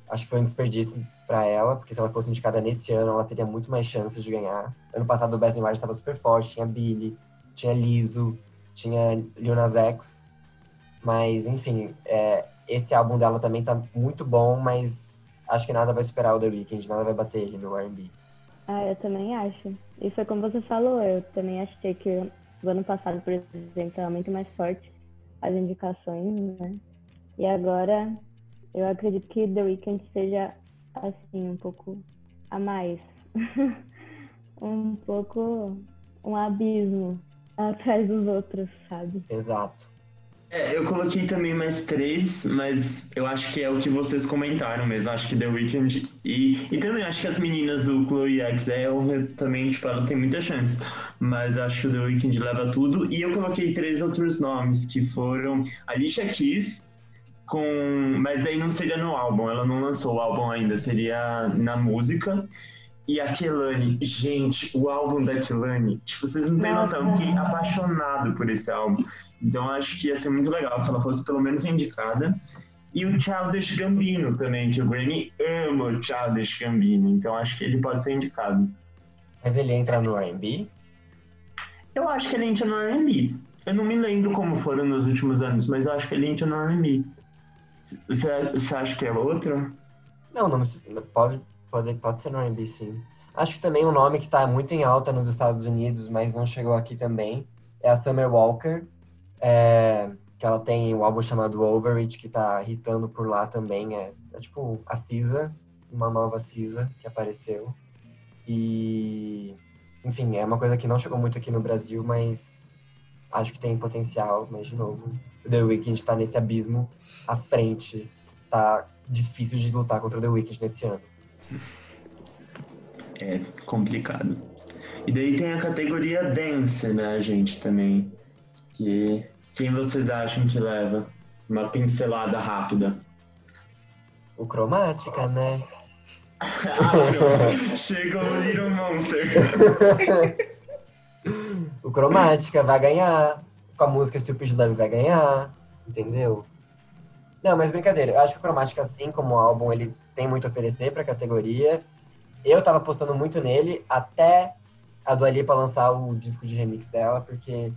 acho que foi um desperdício para ela, porque se ela fosse indicada nesse ano, ela teria muito mais chances de ganhar. Ano passado o Best New Artist estava super forte, tinha Billy, tinha Lizzo, tinha Lil Nas X. Mas, enfim, é, esse álbum dela também tá muito bom, mas acho que nada vai superar o The Weeknd, nada vai bater ele no R&B. Ah, eu também acho. E foi como você falou, eu também achei que o ano passado, por exemplo, era muito mais forte as indicações, né? E agora eu acredito que The Weeknd seja assim, um pouco a mais. um pouco um abismo atrás dos outros, sabe? Exato. É, eu coloquei também mais três, mas eu acho que é o que vocês comentaram mesmo. Acho que The Weeknd e, e também acho que as meninas do Chloe X é também, tipo, elas têm muita chance. Mas acho que o The Weeknd leva tudo. E eu coloquei três outros nomes, que foram Alicia Keys, com. Mas daí não seria no álbum, ela não lançou o álbum ainda, seria na música. E a Kelani, gente, o álbum da Kelani, tipo, vocês não têm noção, eu fiquei apaixonado por esse álbum. Então acho que ia ser muito legal se ela fosse pelo menos indicada. E o Childish Gambino também, que o Grammy ama o Childish Gambino, então acho que ele pode ser indicado. Mas ele entra no R&B? Eu acho que ele entra no R&B. Eu não me lembro como foram nos últimos anos, mas eu acho que ele entra no R&B. Você, você acha que é outro? Não, não pode, pode, pode ser no R&B, sim. Acho que também um nome que está muito em alta nos Estados Unidos, mas não chegou aqui também, é a Summer Walker, é, que ela tem um álbum chamado Overreach, que está hitando por lá também. É, é tipo a Cisa, uma nova Cisa que apareceu. E, enfim, é uma coisa que não chegou muito aqui no Brasil, mas acho que tem potencial. Mas, de novo, The Weeknd está nesse abismo à frente. Tá difícil de lutar contra The Weeknd nesse ano. É complicado. E daí tem a categoria Dance, né, gente, também. Que quem vocês acham que leva? Uma pincelada rápida. O Cromática, né? ah, Chegou o Little Monster. o Cromática vai ganhar. Com a música Stupid Love vai ganhar. Entendeu? Não, mas brincadeira. Eu acho que o Cromática, assim como o álbum, ele tem muito a oferecer pra categoria. Eu tava apostando muito nele até a Dua Lipa lançar o disco de remix dela, porque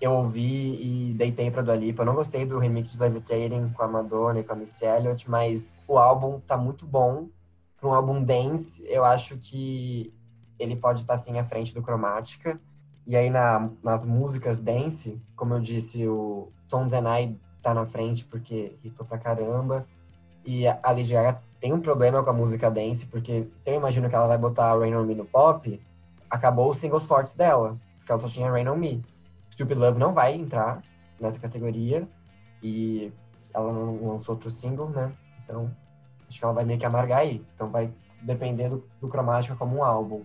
eu ouvi e deitei pra Dua Lipa. Eu não gostei do remix de Levitating com a Madonna e com a Missy Elliott, mas o álbum tá muito bom. Para um álbum dance, eu acho que ele pode estar sim à frente do Cromática. E aí na, nas músicas dance, como eu disse, o Tones and I tá na frente porque hitou pra caramba. E a Lady Gaga tem um problema com a música dance, porque se eu imagino que ela vai botar Rain On Me no pop, acabou os singles fortes dela, porque ela só tinha Rain On Me. Stupid Love não vai entrar nessa categoria, e ela não lançou outro single, né? Então, acho que ela vai meio que amargar aí. Então vai depender do, do Cromática como um álbum.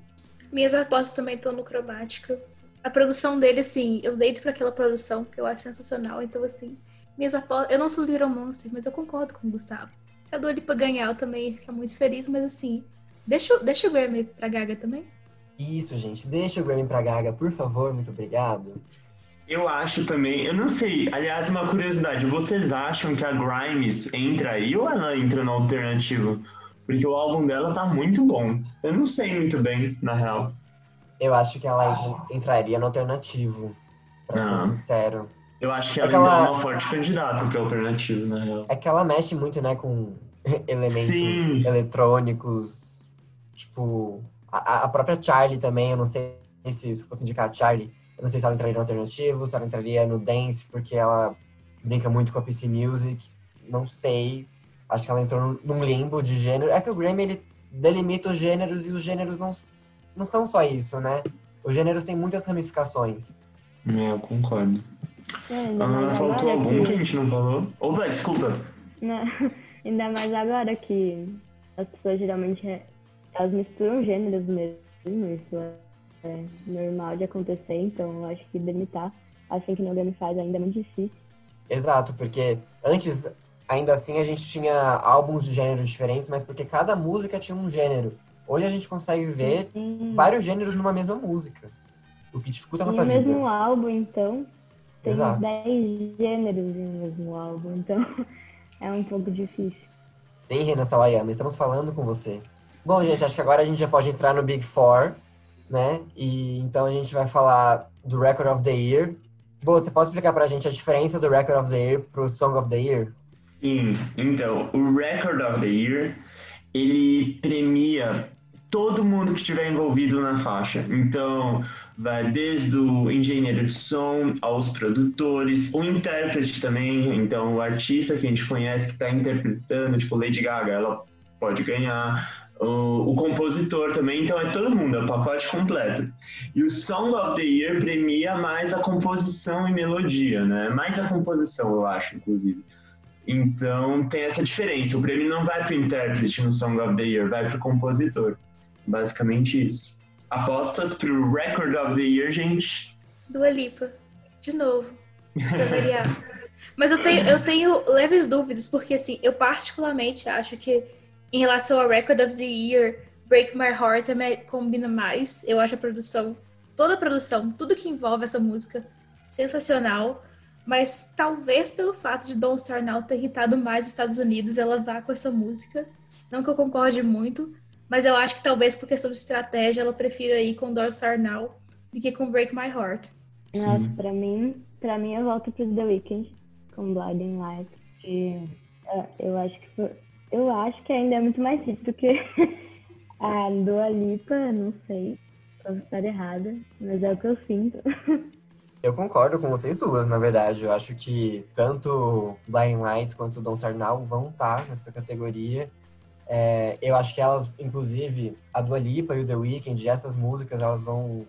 Minhas apostas também estão no Cromática. A produção dele, assim, eu deito para aquela produção que eu acho sensacional, então assim minhas apostas. Eu não sou Little Monster, mas eu concordo com o Gustavo. Se a Dua Lipa ganhar, eu também ficar muito feliz, mas assim, deixa, deixa o Grammy pra Gaga também. Isso, gente, deixa o Grammy pra Gaga, por favor, muito obrigado. Eu acho também, eu não sei, aliás, uma curiosidade, vocês acham que a Grimes entra aí ou ela entra no alternativo? Porque o álbum dela tá muito bom. Eu não sei muito bem, na real. Eu acho que ela entraria no alternativo, pra ser sincero. Eu acho que ela é, ela... é uma forte candidata para alternativo, na real. É que ela mexe muito, né, com elementos Sim. eletrônicos, tipo, a, a, própria Charlie também, eu não sei se, se fosse indicar a Charlie, eu não sei se ela entraria no alternativo, se ela entraria no dance, porque ela brinca muito com a PC Music, não sei. Acho que ela entrou num limbo de gênero. É que o Grammy, ele delimita os gêneros e os gêneros não, não são só isso, né? Os gêneros têm muitas ramificações. É, eu concordo. É, ah, faltou algum que... que... a gente não falou? Opa, desculpa. Não, ainda mais agora que as pessoas geralmente é, elas misturam gêneros mesmo, isso é normal de acontecer, então eu acho que delimitar assim que o Grammy faz ainda é muito difícil. Exato, porque antes, ainda assim, a gente tinha álbuns de gêneros diferentes, mas porque cada música tinha um gênero. Hoje a gente consegue ver Sim. vários gêneros numa mesma música, o que dificulta a nossa vida. No mesmo álbum, então, tem Exato. 10 gêneros no mesmo álbum, então é um pouco difícil. Sim, Renan Sawayama, estamos falando com você. Bom, gente, acho que agora a gente já pode entrar no Big Four, né? E então a gente vai falar do Record of the Year. Bom, você pode explicar pra gente a diferença do Record of the Year pro Song of the Year? Sim, então, o Record of the Year, ele premia todo mundo que estiver envolvido na faixa. Então, vai desde o engenheiro de som aos produtores, o intérprete também, então o artista que a gente conhece que está interpretando, tipo Lady Gaga, ela pode ganhar, o, o, compositor também, então é todo mundo, é o pacote completo. E o Song of the Year premia mais a composição e melodia, né? Mais a composição, eu acho, inclusive. Então tem essa diferença. O prêmio não vai para o intérprete no Song of the Year, vai para o compositor. Basicamente isso. Apostas para o Record of the Year, gente? Dua Lipa. De novo. Pra variar. Mas eu tenho, eu tenho leves dúvidas, porque assim, eu particularmente acho que em relação ao Record of the Year, Break My Heart também combina mais. Eu acho a produção, toda a produção, tudo que envolve essa música, sensacional. Mas talvez pelo fato de Don't Star Now ter irritado mais os Estados Unidos, ela vá com essa música. Não que eu concorde muito, mas eu acho que talvez por questão de estratégia ela prefira ir com Don't Star Now do que com Break My Heart. Nossa, pra mim, pra mim eu volto pro The Weeknd com Blinding Lights. E, uh, eu acho que foi, eu acho que ainda é muito mais difícil do que a Dua Lipa, não sei. Posso estar errada, mas é o que eu sinto. Eu concordo com vocês duas, na verdade. Eu acho que tanto Blind Lights quanto Don't Start vão estar nessa categoria. É, eu acho que elas, inclusive, a Dua Lipa e o The Weeknd, essas músicas, elas vão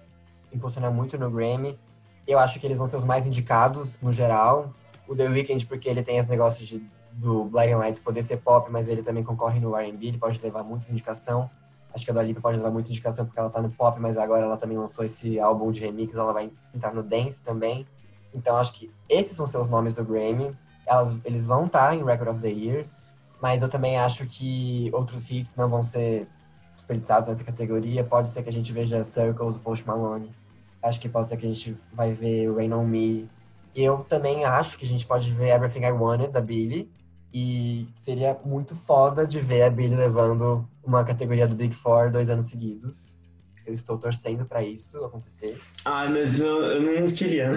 impulsionar muito no Grammy. Eu acho que eles vão ser os mais indicados, no geral. O The Weeknd, porque ele tem esse negócio de do Blinding Lights poder ser pop, mas ele também concorre no R&B, ele pode levar muita indicação. Acho que a Dua Lipa pode levar muita indicação porque ela tá no pop, mas agora ela também lançou esse álbum de remix, ela vai entrar no dance também. Então acho que esses vão ser os nomes do Grammy. Elas, eles vão estar tá em Record of the Year, mas eu também acho que outros hits não vão ser desperdiçados nessa categoria. Pode ser que a gente veja Circles Post Malone. Acho que pode ser que a gente vai ver Rain On Me. Eu também acho que a gente pode ver Everything I Wanted, da Billie. E seria muito foda de ver a Billie levando uma categoria do Big Four dois anos seguidos. Eu estou torcendo para isso acontecer. Ah, mas eu, eu não queria.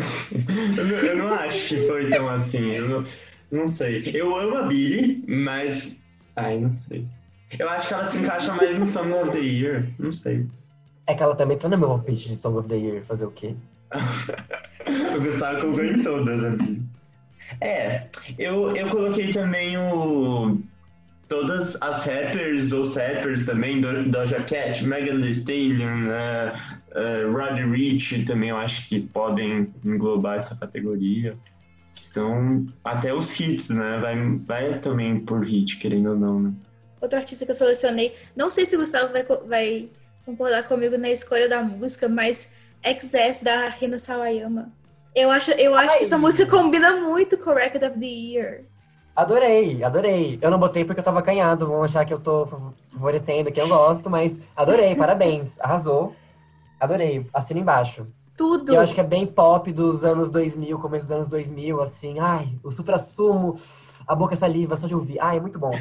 eu, não, eu não acho que foi tão assim. Eu não, não sei. Eu amo a Billie, mas. Ai, não sei. Eu acho que ela se encaixa mais no Song of the Year. Não sei. É que ela também tá no meu pitch de Song of the Year. Fazer o quê? o Gustavo colocou em todas, a Billie. É, eu, eu coloquei também o. Todas as rappers ou rappers também, do, Doja Cat, Megan Thee Stallion, uh, uh, Roddy Rich também eu acho que podem englobar essa categoria. Que são até os hits, né? Vai, vai também por hit, querendo ou não, né? Artista que eu selecionei, não sei se o Gustavo vai, vai concordar comigo na escolha da música, mas XS da Rina Sawayama. Eu acho, eu acho que essa música combina muito com o Record of the Year. Adorei, adorei. Eu não botei porque eu tava acanhado, vão achar que eu tô favorecendo que eu gosto, mas adorei, parabéns, arrasou. Adorei, assina embaixo. Tudo. E eu acho que é bem pop dos anos 2000, começo dos anos 2000, assim, ai, o supra-sumo, a boca saliva, só de ouvir. Ai, é muito bom.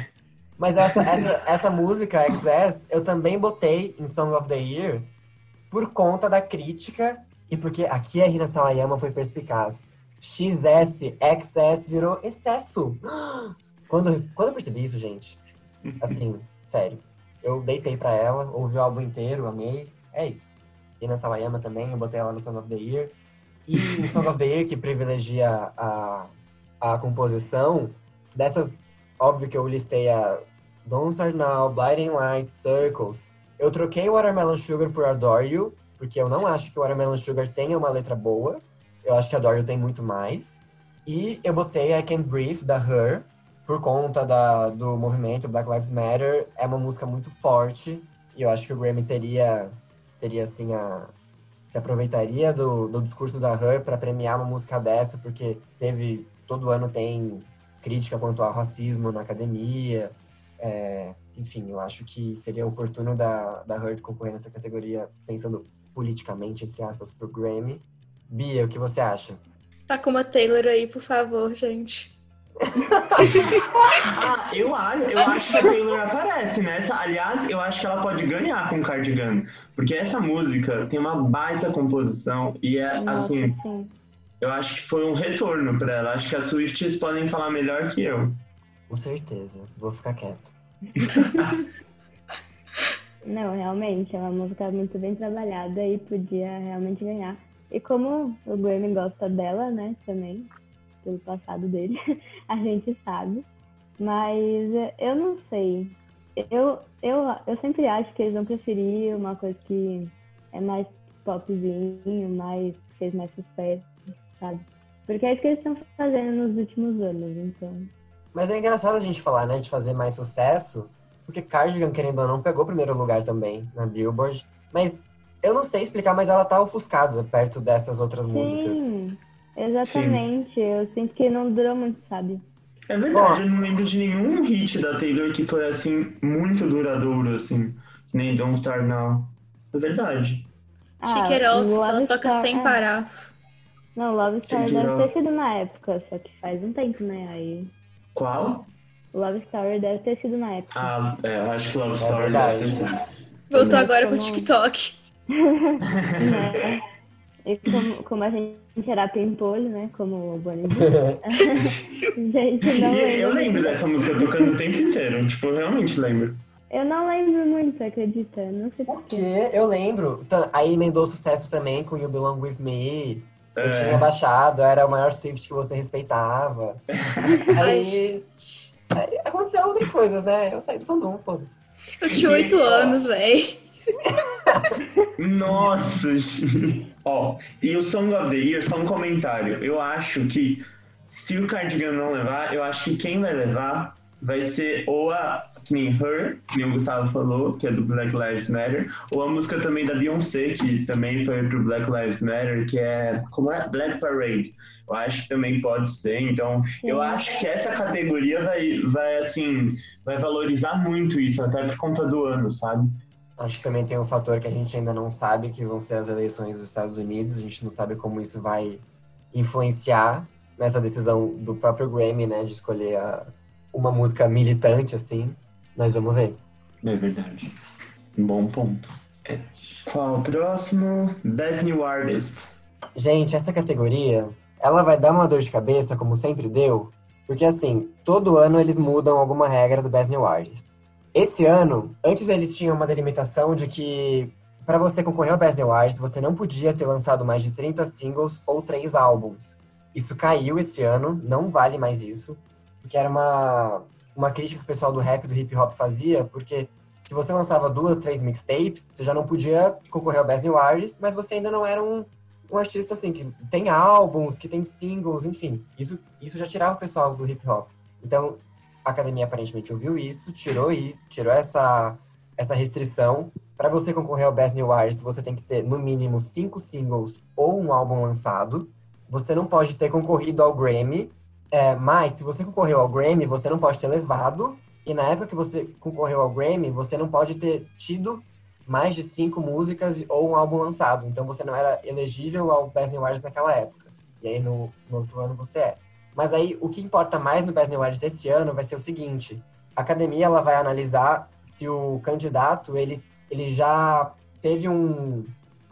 Mas essa, essa, essa música, XS, eu também botei em Song of the Year por conta da crítica e porque aqui a Rina Sawayama foi perspicaz. XS, XS virou excesso. Quando, quando eu percebi isso, gente, assim, sério, eu deitei pra ela, ouvi o álbum inteiro, amei. É isso. Rina Sawayama também, eu botei ela no Song of the Year. E no Song of the Year, que privilegia a, a composição, dessas, óbvio que eu listei a Don't Start Now, Blinding Lights, Circles. Eu troquei Watermelon Sugar por Adore You, porque eu não acho que o Watermelon Sugar tenha uma letra boa. Eu acho que a Dory tem muito mais. E eu botei I Can't Breathe, da Her, por conta da, do movimento Black Lives Matter. É uma música muito forte. E eu acho que o Grammy teria, teria assim, a, se aproveitaria do, do discurso da Her para premiar uma música dessa, porque teve. Todo ano tem crítica quanto ao racismo na academia. É, enfim, eu acho que seria oportuno da, da Heard concorrer nessa categoria, pensando politicamente, entre aspas, pro Grammy. Bia, o que você acha? Tá com uma Taylor aí, por favor, gente. ah, eu, acho, eu acho que a Taylor aparece nessa. Aliás, eu acho que ela pode ganhar com Cardigan. Porque essa música tem uma baita composição e é Nossa, assim. sim. Eu acho que foi um retorno pra ela. Acho que as Swifts podem falar melhor que eu. Com certeza. Vou ficar quieto. Não, realmente, é uma música muito bem trabalhada e podia realmente ganhar. E como o Grammy gosta dela, né, também, pelo passado dele, a gente sabe. Mas eh, eu não sei. Eu, eu, eu sempre acho que eles vão preferir uma coisa que é mais popzinho, mais fez mais sucesso, sabe? Porque é isso que eles estão fazendo nos últimos anos, então. Mas é engraçado a gente falar, né, de fazer mais sucesso, porque Cardigan, querendo ou não, pegou o primeiro lugar também na Billboard. Mas eu não sei explicar, mas ela tá ofuscada perto dessas outras músicas. Sim, exatamente. Eu sinto que não durou muito, sabe? É verdade, eu não lembro de nenhum hit da Taylor que foi assim, muito duradouro, assim. que Nem Don't Start Now. É verdade. Shake It Off, Love ela toca Star- sem é. parar. Não, Love It deve ter sido na época, só que faz um tempo, né? Aí. Qual? Love Story deve ter sido na época. Ah, é, eu acho que Love É Story deve ter sido. Voltou agora pro como- TikTok. né? E como, como a gente era pimpolho, né? Como o Bonnie disse. gente, não E eu lembro. lembro dessa música tocando o tempo inteiro. Tipo, eu realmente lembro. Eu não lembro muito, acredita? Não sei Por quê? Eu lembro. Então, Aí emendou sucesso também com You Belong With Me. Eu É. tinha baixado, era o maior Swift que você respeitava. Aí, aí aconteceu outras coisas, né? Eu saí do fandom, foda-se. Eu tinha oito anos, véi. Nossa! gente. Ó, e o Song of the Year, só um comentário. Eu acho que se o Cardigan não levar, eu acho que quem vai levar vai ser ou a que nem Her, que nem o Gustavo falou, que é do Black Lives Matter, ou a música também da Beyoncé, que também foi pro Black Lives Matter, que é. Como é? Black Parade. Eu acho que também pode ser. Então, eu acho que essa categoria vai, vai assim, vai valorizar muito isso, até por conta do ano, sabe? Acho que também tem um fator que a gente ainda não sabe, que vão ser as eleições dos Estados Unidos. A gente não sabe como isso vai influenciar nessa decisão do próprio Grammy, né? De escolher a- uma música militante, assim. Nós vamos ver. É verdade. Bom ponto. É. Qual o próximo? Best New Artist. Gente, essa categoria, ela vai dar uma dor de cabeça, como sempre deu, porque assim, todo ano eles mudam alguma regra do Best New Artist. Esse ano, antes eles tinham uma delimitação de que para você concorrer ao Best New Artist, você não podia ter lançado mais de 30 singles ou 3 álbuns. Isso caiu esse ano, não vale mais isso, porque era uma, uma crítica que o pessoal do rap do hip hop fazia, porque se você lançava duas, três mixtapes, você já não podia concorrer ao Best New Artist, mas você ainda não era um, um artista assim, que tem álbuns, que tem singles, enfim. Isso, isso já tirava o pessoal do hip hop. Então, a academia aparentemente ouviu isso, tirou, i- tirou essa, essa restrição. Para você concorrer ao Best New Artist, você tem que ter no mínimo cinco singles ou um álbum lançado. Você não pode ter concorrido ao Grammy, é, mas se você concorreu ao Grammy, você não pode ter levado. E na época que você concorreu ao Grammy, você não pode ter tido mais de cinco músicas ou um álbum lançado. Então você não era elegível ao Best New Artist naquela época. E aí no, no outro ano você é. Mas aí o que importa mais no Best New Artist esse ano vai ser o seguinte: a academia ela vai analisar se o candidato ele, ele já teve um,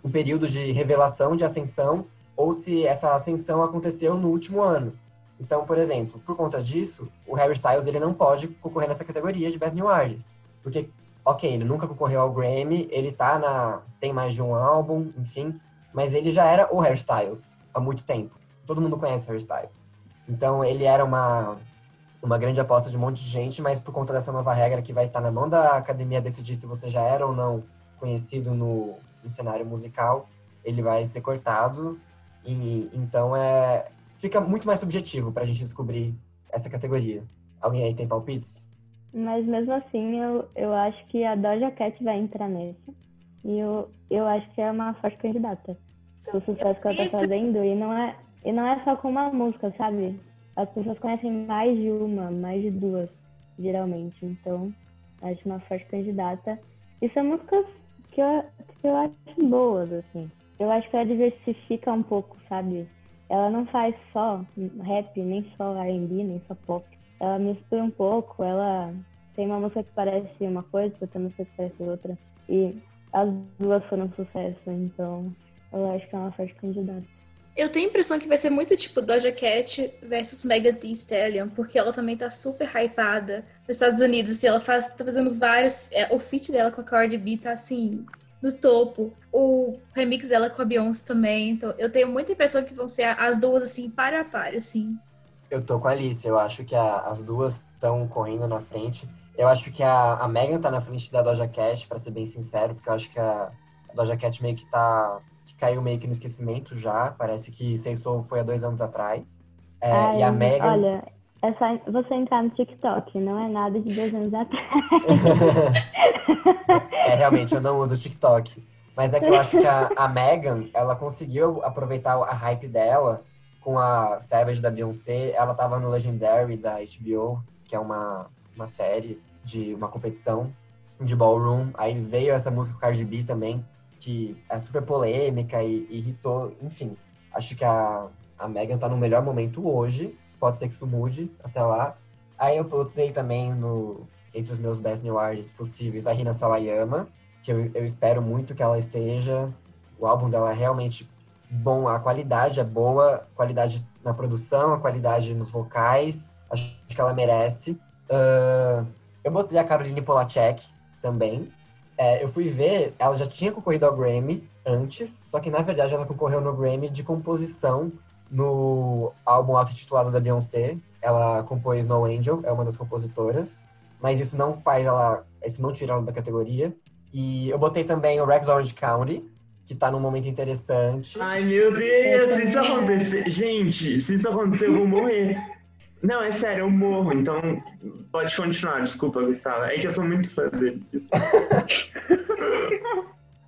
um período de revelação, de ascensão, ou se essa ascensão aconteceu no último ano. Então, por exemplo, por conta disso, o Harry Styles ele não pode concorrer nessa categoria de Best New Artist. Porque, ok, ele nunca concorreu ao Grammy, ele tá na. tem mais de um álbum, enfim, mas ele já era o Harry Styles há muito tempo. Todo mundo conhece o Harry Styles. Então ele era uma, uma grande aposta de um monte de gente, mas por conta dessa nova regra que vai estar na mão da academia decidir se você já era ou não conhecido no, no cenário musical, ele vai ser cortado. E, então é, fica muito mais subjetivo pra gente descobrir essa categoria. Alguém aí tem palpites? Mas mesmo assim, eu, eu acho que a Doja Cat vai entrar nessa. E eu, eu acho que é uma forte candidata. O sucesso que ela tá fazendo. E não é, e não é só com uma música, sabe? As pessoas conhecem mais de uma, mais de duas, geralmente. Então, acho uma forte candidata. E são músicas que eu, que eu acho boas, assim. Eu acho que ela diversifica um pouco, sabe? ela não faz só rap, nem só R&B, nem só pop. Ela mistura um pouco, ela tem uma música que parece uma coisa, outra música que parece outra. E as duas foram sucesso, então eu acho que é uma forte candidata. Eu tenho a impressão que vai ser muito tipo Doja Cat versus Megan Thee Stallion, porque ela também tá super hypada nos Estados Unidos. E ela faz, tá fazendo vários. É, o feat dela com a Cardi B tá assim, no topo. O remix dela com a Beyoncé também. Então eu tenho muita impressão que vão ser as duas, assim, para a par, assim. Eu tô com a Alice, eu acho que a, as duas estão correndo na frente. Eu acho que a, a Megan tá na frente da Doja Cat, pra ser bem sincero, porque eu acho que a, a Doja Cat meio que tá. que caiu meio que no esquecimento já. Parece que Sei Soul foi há dois anos atrás. É, Ai, e a Megan. Olha, é só você entrar no TikTok, não é nada de dois anos atrás. é, realmente, eu não uso TikTok. Mas é que eu acho que a, a Megan, ela conseguiu aproveitar a hype dela com a Savage da Beyoncé. Ela tava no Legendary da HBO, que é uma, uma série de uma competição de ballroom. Aí veio essa música Cardi B também, que é super polêmica e, e irritou. Enfim, acho que a, a Megan tá no melhor momento hoje. Pode ser que isso mude até lá. Aí eu botei também no, entre os meus best new artists possíveis a Rina Sawayama, que eu, eu espero muito que ela esteja. O álbum dela é realmente bom, a qualidade é boa, qualidade na produção, a qualidade nos vocais, acho que ela merece. Uh, eu botei a Caroline Polachek também. É, eu fui ver, ela já tinha concorrido ao Grammy antes, só que na verdade ela concorreu no Grammy de composição no álbum auto-titulado da Beyoncé. Ela compôs No Angel, é uma das compositoras, mas isso não faz ela, isso não tira ela da categoria. E eu botei também o Rex Orange County, que tá num momento interessante. Ai, meu Deus, se isso acontecer. Gente, se isso acontecer, eu vou morrer. Não, é sério, eu morro, então pode continuar, desculpa, Gustavo. É que eu sou muito fã dele.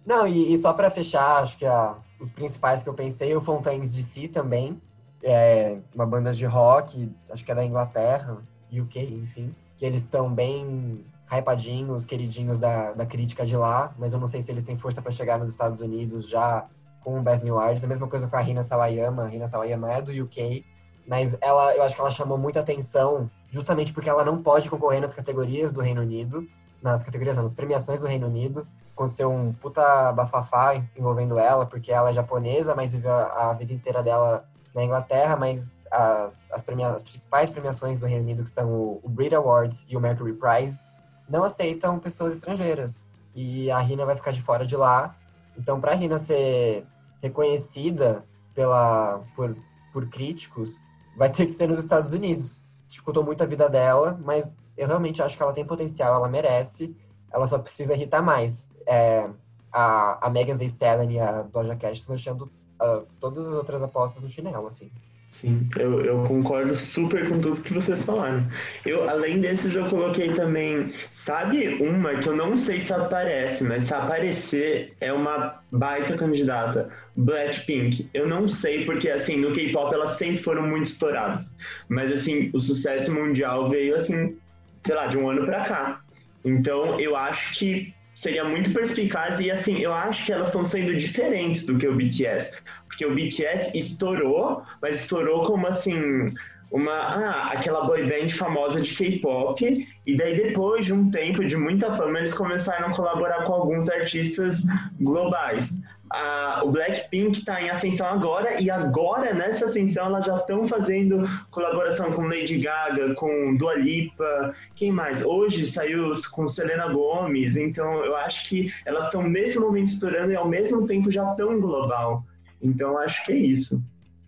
Não, e, e, só pra fechar, acho que a, os principais que eu pensei, o Fontaines DC também, é uma banda de rock, acho que é da Inglaterra, UK, enfim, que eles estão bem hypadinhos, queridinhos da, da crítica de lá, mas eu não sei se eles têm força para chegar nos Estados Unidos já com o Best New Artist. A mesma coisa com a Rina Sawayama. A Rina Sawayama é do UK, mas ela, eu acho que ela chamou muita atenção justamente porque ela não pode concorrer nas categorias do Reino Unido, nas categorias, não, nas premiações do Reino Unido. Aconteceu um puta bafafá envolvendo ela, porque ela é japonesa, mas viveu a, a vida inteira dela na Inglaterra, mas as, as, premia as principais premiações do Reino Unido, que são o, o Brit Awards e o Mercury Prize, não aceitam pessoas estrangeiras. E a Rina vai ficar de fora de lá. Então, para a Rina ser reconhecida pela, por, por críticos, vai ter que ser nos Estados Unidos. Dificultou muito a vida dela, mas eu realmente acho que ela tem potencial, ela merece. Ela só precisa irritar mais. É, a, a Megan Thee Stallion e a Doja Cat estão deixando uh, todas as outras apostas no chinelo, assim. Sim, eu, eu concordo super com tudo que vocês falaram. Eu, além desses, eu coloquei também. Sabe uma que eu não sei se aparece, mas se aparecer é uma baita candidata. Blackpink. Eu não sei, porque assim, no K-pop elas sempre foram muito estouradas. Mas assim, o sucesso mundial veio assim, sei lá, de um ano pra cá. Então eu acho que seria muito perspicaz e assim, eu acho que elas estão sendo diferentes do que o BTS, porque o BTS estourou, mas estourou como assim, uma ah, aquela boy band famosa de K-pop. E daí depois de um tempo de muita fama eles começaram a colaborar com alguns artistas globais a, o Blackpink está em ascensão agora, e agora, nessa ascensão, elas já estão fazendo colaboração com Lady Gaga, com Dua Lipa, quem mais? Hoje saiu com Selena Gomez, então eu acho que elas estão nesse momento estourando e ao mesmo tempo já tão global. Então acho que é isso.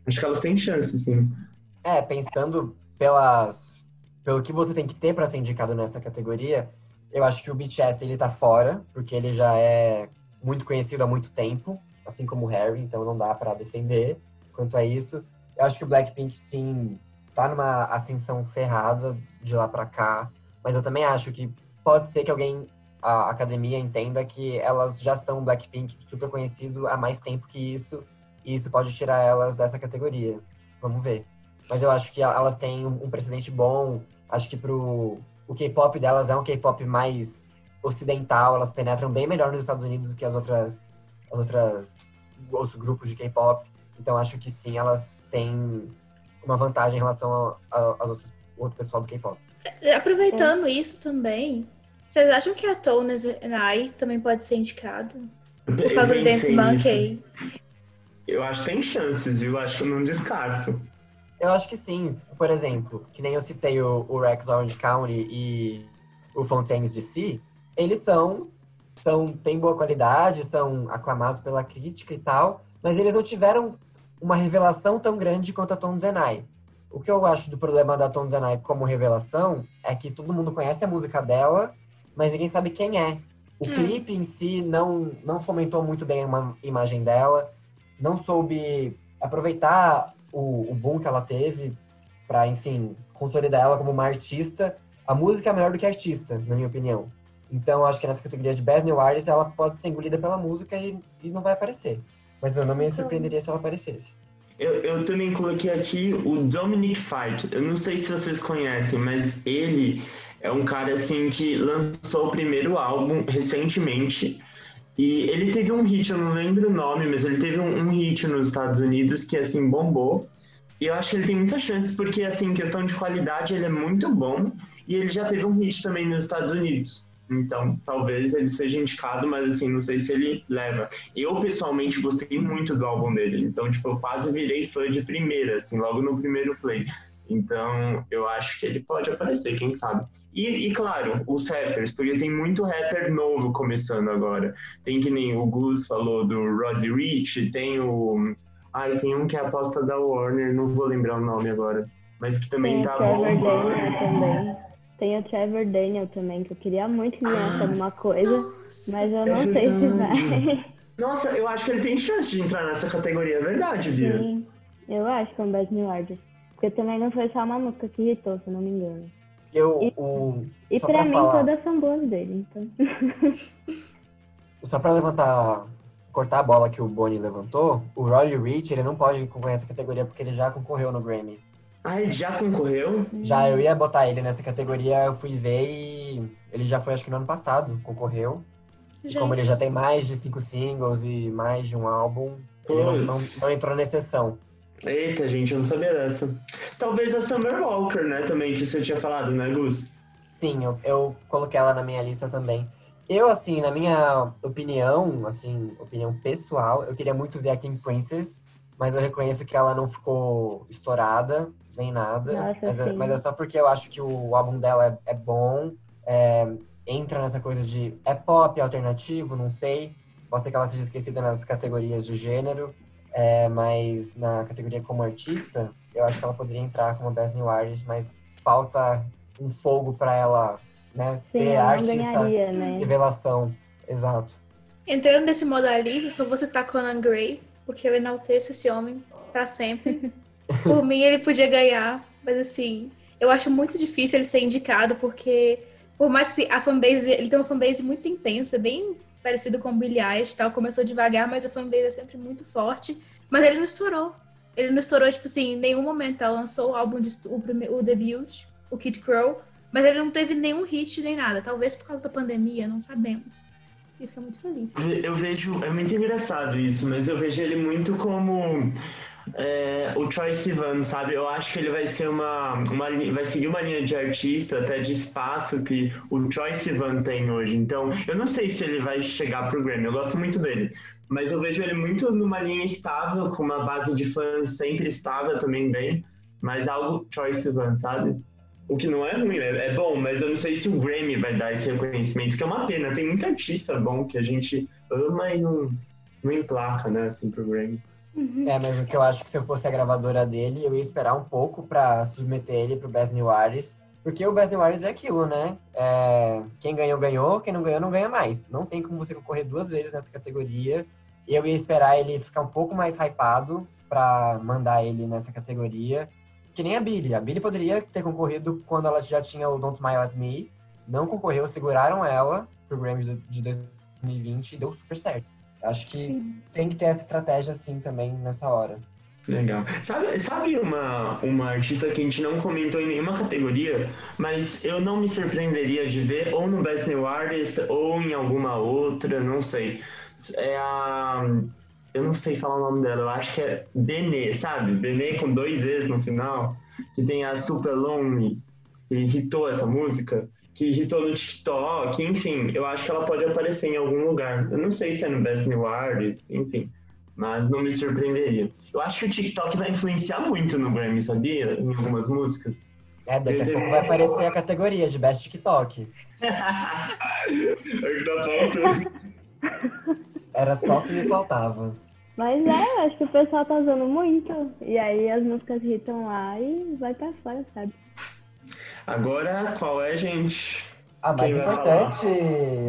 Acho que elas têm chance, sim. É, pensando pelas, pelo que você tem que ter para ser indicado nessa categoria, eu acho que o BTS ele tá fora, porque ele já é muito conhecido há muito tempo, assim como o Harry, então não dá para defender quanto a isso. Eu acho que o Blackpink, sim, tá numa ascensão ferrada de lá para cá, mas eu também acho que pode ser que alguém, a academia, entenda que elas já são Blackpink super conhecido há mais tempo que isso, e isso pode tirar elas dessa categoria. Vamos ver. Mas eu acho que elas têm um precedente bom, acho que pro o K-pop delas é um K-pop mais ocidental, elas penetram bem melhor nos Estados Unidos do que as outras, as outras outros grupos de K-pop. Então acho que sim, elas têm uma vantagem em relação ao outro pessoal do K-pop. É, aproveitando é. isso também, vocês acham que a Tones I também pode ser indicado? Por causa do Dance Monkey? Eu acho que tem chances, viu? Acho que eu não descarto. Eu acho que sim. Por exemplo, que nem eu citei o, o Rex Orange County e o Fontaines DC, eles são, são têm boa qualidade, são aclamados pela crítica e tal, mas eles não tiveram uma revelação tão grande quanto a Tom Zenai. O que eu acho do problema da Tom Zenai como revelação é que todo mundo conhece a música dela, mas ninguém sabe quem é. O hum. clipe em si não, não fomentou muito bem a imagem dela, não soube aproveitar o, o boom que ela teve para, enfim, consolidar ela como uma artista. A música é melhor do que artista, na minha opinião. Então, acho que nessa categoria de Best New Artist, ela pode ser engolida pela música e, e não vai aparecer. Mas eu não me surpreenderia se ela aparecesse. Eu, eu também coloquei aqui o Dominic Fike. Eu não sei se vocês conhecem, mas ele é um cara assim que lançou o primeiro álbum recentemente. E ele teve um hit, eu não lembro o nome, mas ele teve um, um hit nos Estados Unidos que assim bombou. E eu acho que ele tem muita chance, porque assim, questão de qualidade, ele é muito bom. E ele já teve um hit também nos Estados Unidos. Então, talvez ele seja indicado, mas assim, não sei se ele leva. Eu, pessoalmente, gostei muito do álbum dele. Então, tipo, eu quase virei fã de primeira, assim, logo no primeiro play. Então, eu acho que ele pode aparecer, quem sabe. E, e, claro, os rappers, porque tem muito rapper novo começando agora. Tem que nem o Gus falou do Roddy Rich, tem o. Ai, tem um que é a aposta da Warner, não vou lembrar o nome agora. Mas que também tem tá bom. também. Tem o Trevor Daniel também, que eu queria muito que ganhasse ah, alguma coisa, nossa. mas eu não sei se vai. Nossa, eu acho que ele tem chance de entrar nessa categoria, é verdade, Bia? Sim, eu acho que é um Bad New Artist. Porque também não foi só uma música que irritou, se não me engano. Eu, e, o... e pra, pra mim falar... todas são boas dele, então. só pra levantar, cortar a bola que o Bonnie levantou, o Rolly Rich, ele não pode concorrer essa categoria porque ele já concorreu no Grammy. Ah, ele já concorreu? Já, eu ia botar ele nessa categoria, eu fui ver e ele já foi, acho que no ano passado, concorreu. Como ele já tem mais de cinco singles e mais de um álbum, ele não, não, não, entrou na exceção. Eita, gente, eu não sabia dessa. Talvez a Summer Walker, né, também, que você tinha falado, né, Gus? Sim, eu, eu coloquei ela na minha lista também. Eu, assim, na minha opinião, assim, opinião pessoal, eu queria muito ver a King Princess, mas eu reconheço que ela não ficou estourada nem nada. Nossa, mas, é, mas, é, só porque eu acho que o álbum dela é, é bom, é, entra nessa coisa de é pop, alternativo, não sei. Pode ser que ela seja esquecida nas categorias de gênero, é, mas na categoria como artista, eu acho que ela poderia entrar como Best New Artist, mas falta um fogo para ela né, Sim, ser artista ganharia, né? revelação. Exato. Entrando nesse modalista, só você tá Conan Gray, porque eu enalteço esse homem para sempre. Por mim, ele podia ganhar, mas assim, eu acho muito difícil ele ser indicado, porque por mais que a fanbase, ele tem uma fanbase muito intensa, bem parecido com o Billie Eilish tal, começou devagar, mas a fanbase é sempre muito forte, mas ele não estourou. Ele não estourou, tipo assim, em nenhum momento. Ela lançou o álbum, de, o, primeiro, o debut, o Kid Crow, mas ele não teve nenhum hit nem nada. Talvez por causa da pandemia, não sabemos. E fica muito feliz. Eu vejo, é muito engraçado isso, mas eu vejo ele muito como é, o Troy Sivan, sabe? Eu acho que ele vai ser uma, uma. vai seguir uma linha de artista, até de espaço que o Troy Sivan tem hoje. Então, eu não sei se ele vai chegar pro Grammy, eu gosto muito dele. Mas eu vejo ele muito numa linha estável, com uma base de fãs sempre estável também bem. Mas algo Troy Sivan, sabe? O que não é ruim, né? É bom, mas eu não sei se o Grammy vai dar esse reconhecimento, que é uma pena. Tem muito artista bom que a gente ama e não, não emplaca, né, assim, pro Grammy. Uhum. É, mas o que eu acho que se eu fosse a gravadora dele, eu ia esperar um pouco para submeter ele pro Best New Artist. Porque o Best New Artist é aquilo, né? É, quem ganhou, ganhou. Quem não ganhou, não ganha mais. Não tem como você concorrer duas vezes nessa categoria. Eu ia esperar ele ficar um pouco mais hypado para mandar ele nessa categoria. Que nem a Billy. A Billy poderia ter concorrido quando ela já tinha o Don't Smile At Me. Não concorreu, seguraram ela pro Grammy de 2020 e deu super certo. Acho que Sim. tem que ter essa estratégia assim também nessa hora. Legal. Sabe, sabe uma, uma artista que a gente não comentou em nenhuma categoria, mas eu não me surpreenderia de ver ou no Best New Artist ou em alguma outra, não sei. É a Eu não sei falar o nome dela, eu acho que é Benê, sabe? Benê com dois E's no final, que tem a Super Lonely, que irritou essa música, que irritou no TikTok, enfim, eu acho que ela pode aparecer em algum lugar. Eu não sei se é no Best New Artist, enfim, mas não me surpreenderia. Eu acho que o TikTok vai influenciar muito no Grammy, sabia? Em algumas músicas. É, daqui a pouco vai aparecer a categoria de Best TikTok. é que tá. Era só o que me faltava. Mas é, eu acho que o pessoal tá usando muito. E aí as músicas irritam lá e vai pra fora, sabe? Agora, qual é, gente? A mais Quem importante,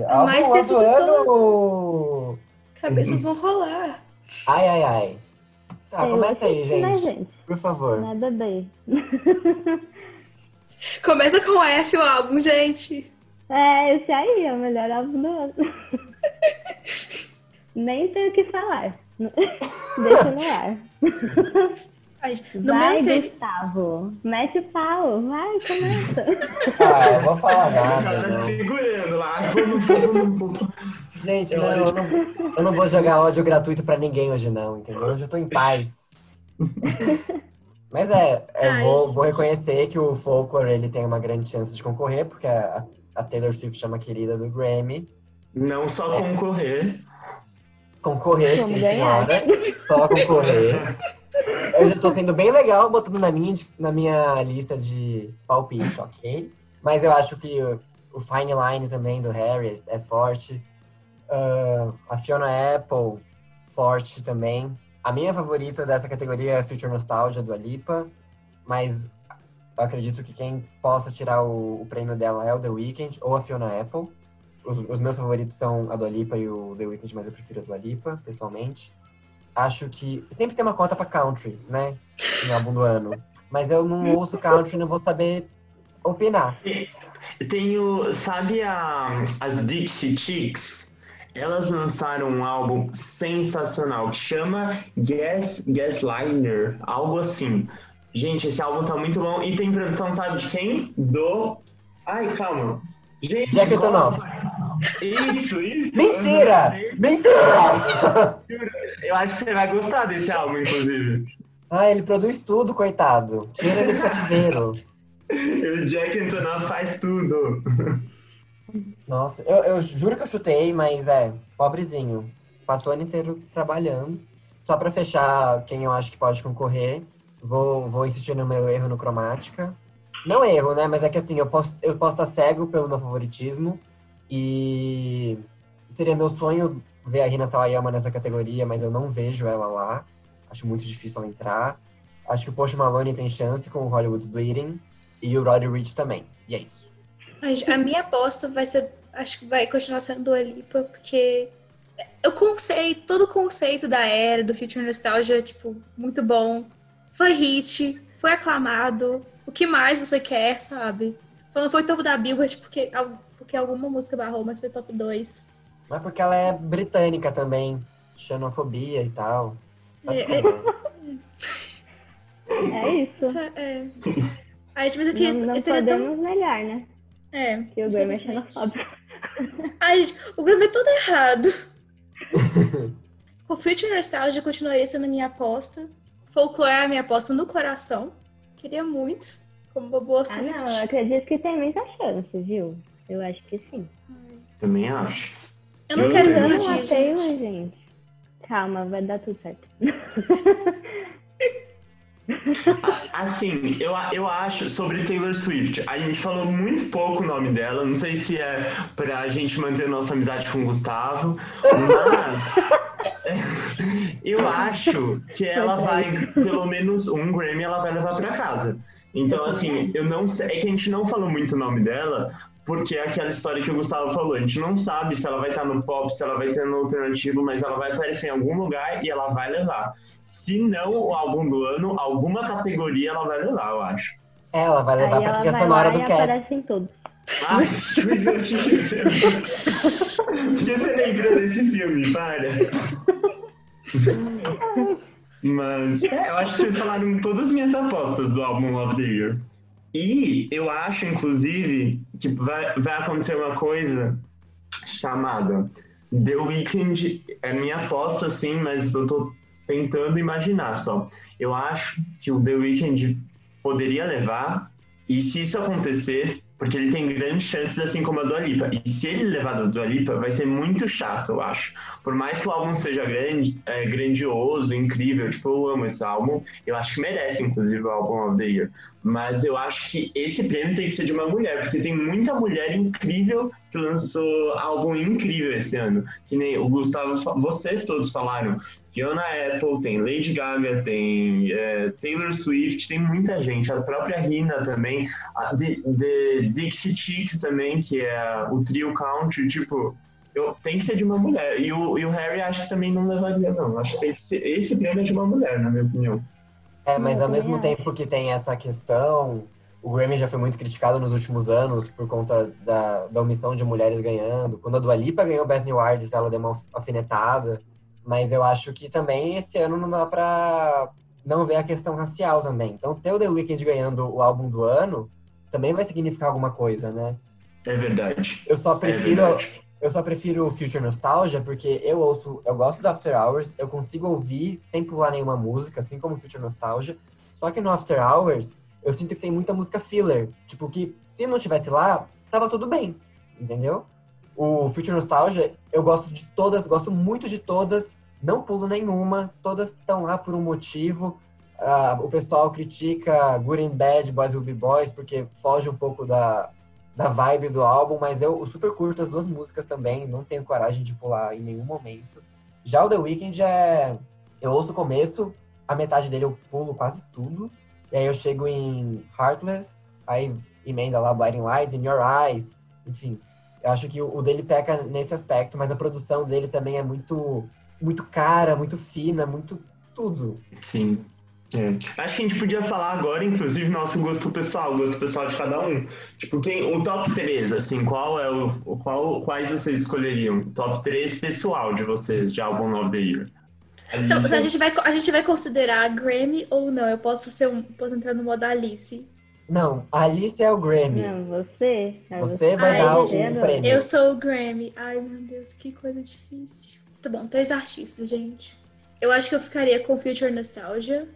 A mais do ano! Cabeças vão rolar. Ai, ai, ai. Tá, Eu começa aí, assisti, né, gente. Por favor. Nada bem. Começa com F o álbum, gente. É, esse aí é o melhor álbum do ano. Nem tenho o que falar. Deixa no ar. No vai, meu interior. Gustavo. Mete o pau. Vai, começa. Ah, eu vou falar O nada, tá segurando lá. Gente, Eu não, eu não, eu não vou jogar ódio gratuito pra ninguém hoje, não, entendeu? Hoje eu tô em paz. Mas é, eu Ai, vou, vou reconhecer que o Folklore ele tem uma grande chance de concorrer, porque a, a Taylor Swift é uma querida do Grammy. Não só concorrer. Concorrer, Vamos sim, senhora. Só concorrer. Eu já tô sendo bem legal botando na minha, na minha lista de palpite, ok? Mas eu acho que o, o Fine Line também do Harry é forte. Ah, a Fiona Apple, forte também. A minha favorita dessa categoria é a Future Nostalgia do Alipa, mas eu acredito que quem possa tirar o, o prêmio dela é o The Weeknd ou a Fiona Apple. Os, os meus favoritos são a Dua Lipa e o The Weeknd, mas eu prefiro a Dua Lipa, pessoalmente. Acho que sempre tem uma cota pra country, né? No álbum do ano. Mas eu não ouço country, não vou saber opinar. Tenho, sabe a, as Dixie Chicks? Elas lançaram um álbum sensacional que chama Gas, Gasliner, algo assim. Gente, esse álbum tá muito bom. E tem produção, sabe de quem? Do. Ai, calma. Gente, Jack Antonoff. Isso, isso. Mentira! Mentira! Eu acho que você vai gostar desse álbum, inclusive. Ah, ele produz tudo, coitado. Tira ele do cativeiro. O Jack Antonoff faz tudo. Nossa, eu, eu juro que eu chutei, mas é, pobrezinho. Passou o ano inteiro trabalhando. Só pra fechar quem eu acho que pode concorrer, vou, vou insistir no meu erro no cromática. Não erro, né? Mas é que assim, eu posso, eu posso estar cego pelo meu favoritismo. E seria meu sonho ver a Rina Sawayama nessa categoria, mas eu não vejo ela lá. Acho muito difícil ela entrar. Acho que o Post Malone tem chance com o Hollywood's Bleeding. E o Roddy Rich também. E é isso. A minha aposta vai ser. Acho que vai continuar sendo do Alipa, porque o conceito, todo o conceito da era, do Future Nostalgia, tipo, muito bom. Foi hit, foi aclamado. O que mais você quer, sabe? Só não foi topo da Billboard porque, porque alguma música barrou, mas foi top 2. Mas porque ela é britânica também. Xenofobia e tal. Sabe É, como é? É isso. É. Ai, mas eu queria. Não, não seria tão- podemos negar, né? É. Que o Grammy é xenofóbico. Ai, gente, o Grammy é todo errado. o Future Nostalgia continuaria sendo a minha aposta. Folklore é a minha aposta no coração. Queria muito, como uma boa Ah, Swift. não, eu acredito que tem muita chance, viu? Eu acho que sim. Também acho. eu não eu quero Taylor, gente. gente. Calma, vai dar tudo certo. Assim, eu, eu acho sobre Taylor Swift. A gente falou muito pouco o nome dela. Não sei se é pra gente manter nossa amizade com o Gustavo, mas eu acho que ela vai, pelo menos um Grammy, ela vai levar pra casa. Então, assim, eu não sei. É que a gente não falou muito o nome dela, porque é aquela história que o Gustavo falou. A gente não sabe se ela vai estar no pop, se ela vai estar no alternativo, mas ela vai aparecer em algum lugar e ela vai levar. Se não o álbum do ano, alguma categoria ela vai levar, eu acho. É, Ela vai levar Aí pra trilha sonora do Cats. aparece em todos. Ai, que coisa horrível. Por que você lembrou desse filme? Para. Mas, é, eu acho que vocês falaram todas as minhas apostas do álbum of the Year. E eu acho, inclusive, que vai, vai acontecer uma coisa chamada The Weeknd é minha aposta, sim, mas eu tô tentando imaginar só. Eu acho que o The Weeknd poderia levar, e se isso acontecer, porque ele tem grandes chances, assim como a Dua. E se ele levar a Dua vai ser muito chato, eu acho. Por mais que o álbum seja grande, é, grandioso, incrível, tipo, eu amo esse álbum, eu acho que merece, inclusive, o álbum of the Year. Mas eu acho que esse prêmio tem que ser de uma mulher, porque tem muita mulher incrível que lançou álbum incrível esse ano. Que nem o Gustavo, vocês todos falaram. Fiona Apple, tem Lady Gaga, tem é, Taylor Swift, tem muita gente. A própria Rina também, a The, The Dixie Chicks também, que é o trio country, tipo, eu, tem que ser de uma mulher. E o, e o Harry acho que também não levaria, não. Acho que tem que ser, esse prêmio é de uma mulher, na minha opinião. É, mas ao mesmo tempo que tem essa questão, o Grammy já foi muito criticado nos últimos anos por conta da, da omissão de mulheres ganhando. Quando a Dua Lipa ganhou Best New Artist, ela deu uma alfinetada. Mas eu acho que também esse ano não dá pra não ver a questão racial também. Então, ter o The Weeknd ganhando o álbum do ano também vai significar alguma coisa, né? É verdade. Eu só prefiro, é eu só prefiro o Future Nostalgia porque eu ouço, eu gosto do After Hours, eu consigo ouvir sem pular nenhuma música, assim como o Future Nostalgia. Só que no After Hours, eu sinto que tem muita música filler. Tipo, que se não tivesse lá, tava tudo bem. Entendeu? O Future Nostalgia, eu gosto de todas, gosto muito de todas, não pulo nenhuma, todas estão lá por um motivo. Uh, o pessoal critica Good and Bad, Boys Will Be Boys, porque foge um pouco da, da vibe do álbum, mas eu, eu super curto as duas músicas também, não tenho coragem de pular em nenhum momento. Já o The Weeknd é. Eu ouço o começo, a metade dele eu pulo quase tudo, e aí eu chego em Heartless, aí emenda lá Blinding Lights, In Your Eyes, enfim. Eu acho que o dele peca nesse aspecto, mas a produção dele também é muito, muito cara, muito fina, muito tudo. Sim. É. Acho que a gente podia falar agora, inclusive, nosso gosto pessoal, o gosto pessoal de cada um. Tipo, quem, o top 3, assim, qual é o. Qual, quais vocês escolheriam? Top 3 pessoal de vocês, de álbum of the year. Então, a gente, vai, a gente vai considerar Grammy ou não? Eu posso ser um. Posso entrar no modo Alice. Não, a Alice é o Grammy. Não, você. É você vai Ai, dar o prêmio. Eu sou o Grammy. Ai, meu Deus, que coisa difícil. Tá bom, três artistas, gente. Eu acho que eu ficaria com Future Nostalgia,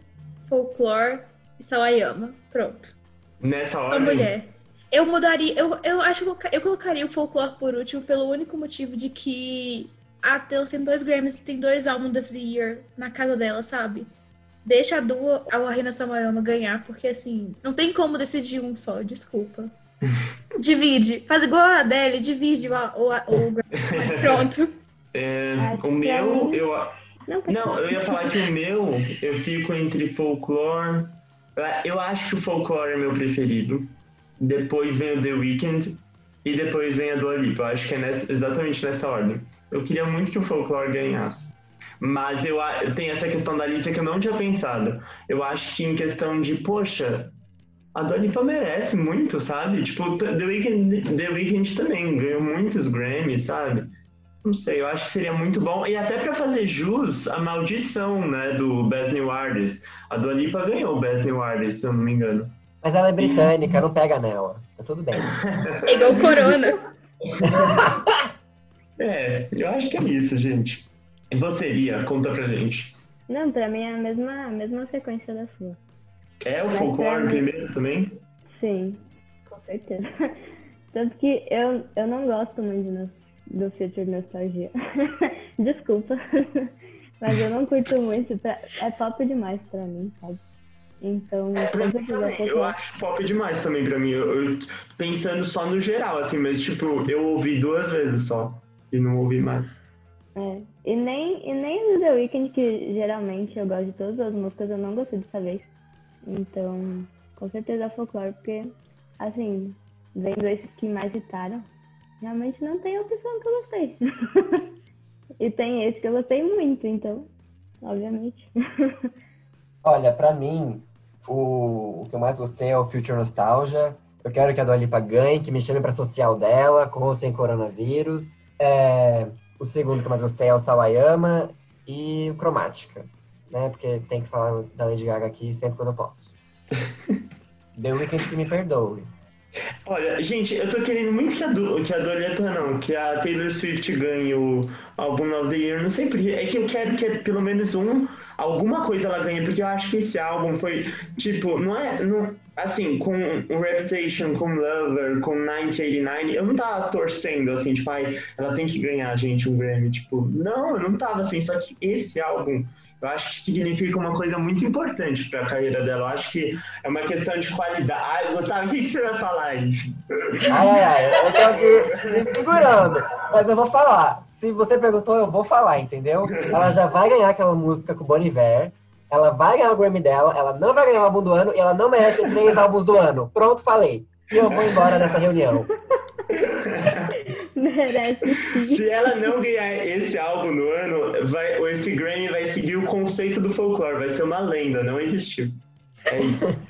Folklore e Sawayama. Pronto. Nessa hora. A mulher. Eu mudaria. Eu, eu acho que eu colocaria o Folklore por último pelo único motivo de que a Taylor tem dois Grammys e tem dois álbuns of the Year na casa dela, sabe? deixa a Dua, a Warrina Samayama ganhar, porque assim, não tem como decidir um só, desculpa. divide. Faz igual a Adele, divide o, o, o, o Pronto. É, o meu, eu. Não, eu ia falar que o meu, eu fico entre folklore. Eu acho que o folklore é meu preferido. Depois vem o The Weeknd e depois vem a Dua Lipa. Eu acho que é nessa, exatamente nessa ordem. Eu queria muito que o folklore ganhasse. Mas eu, eu tenho essa questão da Alicia que eu não tinha pensado. Eu acho que em questão de, poxa, a Dolipa merece muito, sabe? Tipo, The Weeknd, The Weeknd também ganhou muitos Grammys, sabe? Não sei, eu acho que seria muito bom. E até para fazer jus à maldição, né, do Best New Artist. A Dua Lipa ganhou o Best New Artist, se eu não me engano. Mas ela é britânica, não pega nela. Tá tudo bem. É igual Corona. é, eu acho que é isso, gente. E você, Lia, conta pra gente. Não, pra mim é a mesma, a mesma sequência da sua. É o folclore primeiro também? Sim, com certeza. Tanto que eu, eu não gosto muito do Future Nostalgia. Desculpa. Mas eu não curto muito. Pra, é pop demais pra mim, sabe? Então, é, pra mim também. Eu acho pop demais também pra mim. Eu, eu, pensando só no geral, assim, mas tipo, eu ouvi duas vezes só. E não ouvi mais. É. E nem, e nem do The Weeknd, que geralmente eu gosto de todas as músicas, eu não gostei dessa vez. Então, com certeza folclore, porque, assim, vendo esses que mais citaram, realmente não tem opção que eu gostei. e tem esse que eu gostei muito, então, obviamente. Olha, pra mim, o, o que eu mais gostei é o Future Nostalgia. Eu quero que a Dua Lipa ganhe, que me chame pra social dela, com ou sem coronavírus. É, o segundo que eu mais gostei é o Sawayama e o Cromática, né? Porque tem que falar da Lady Gaga aqui sempre quando eu posso. The Weeknd que me perdoe. Olha, gente, eu tô querendo muito que a, que a Dua não, que a Taylor Swift ganhe o álbum of the Year. Não sei porquê. É que eu quero que pelo menos um, alguma coisa ela ganhe, porque eu acho que esse álbum foi, tipo, não é. Não, assim, com Reputation, com Lover, com 1989, eu não tava torcendo, assim, tipo, ai, ela tem que ganhar, gente, um Grammy. Tipo, não, eu não tava assim, só que esse álbum eu acho que significa uma coisa muito importante para a carreira dela. Eu acho que é uma questão de qualidade. Gustavo, o que, você vai falar aí? Ai, ai, eu tô aqui me segurando. Mas eu vou falar. Se você perguntou, eu vou falar, entendeu? Ela já vai ganhar aquela música com o Bon Iver. Ela vai ganhar o Grammy dela, ela não vai ganhar o álbum do ano e ela não merece três álbuns do ano. Pronto, falei. E eu vou embora dessa reunião. Merece sim. Se ela não ganhar esse álbum no ano, vai, esse Grammy vai seguir o conceito do folclore, vai ser uma lenda, não existiu. É isso.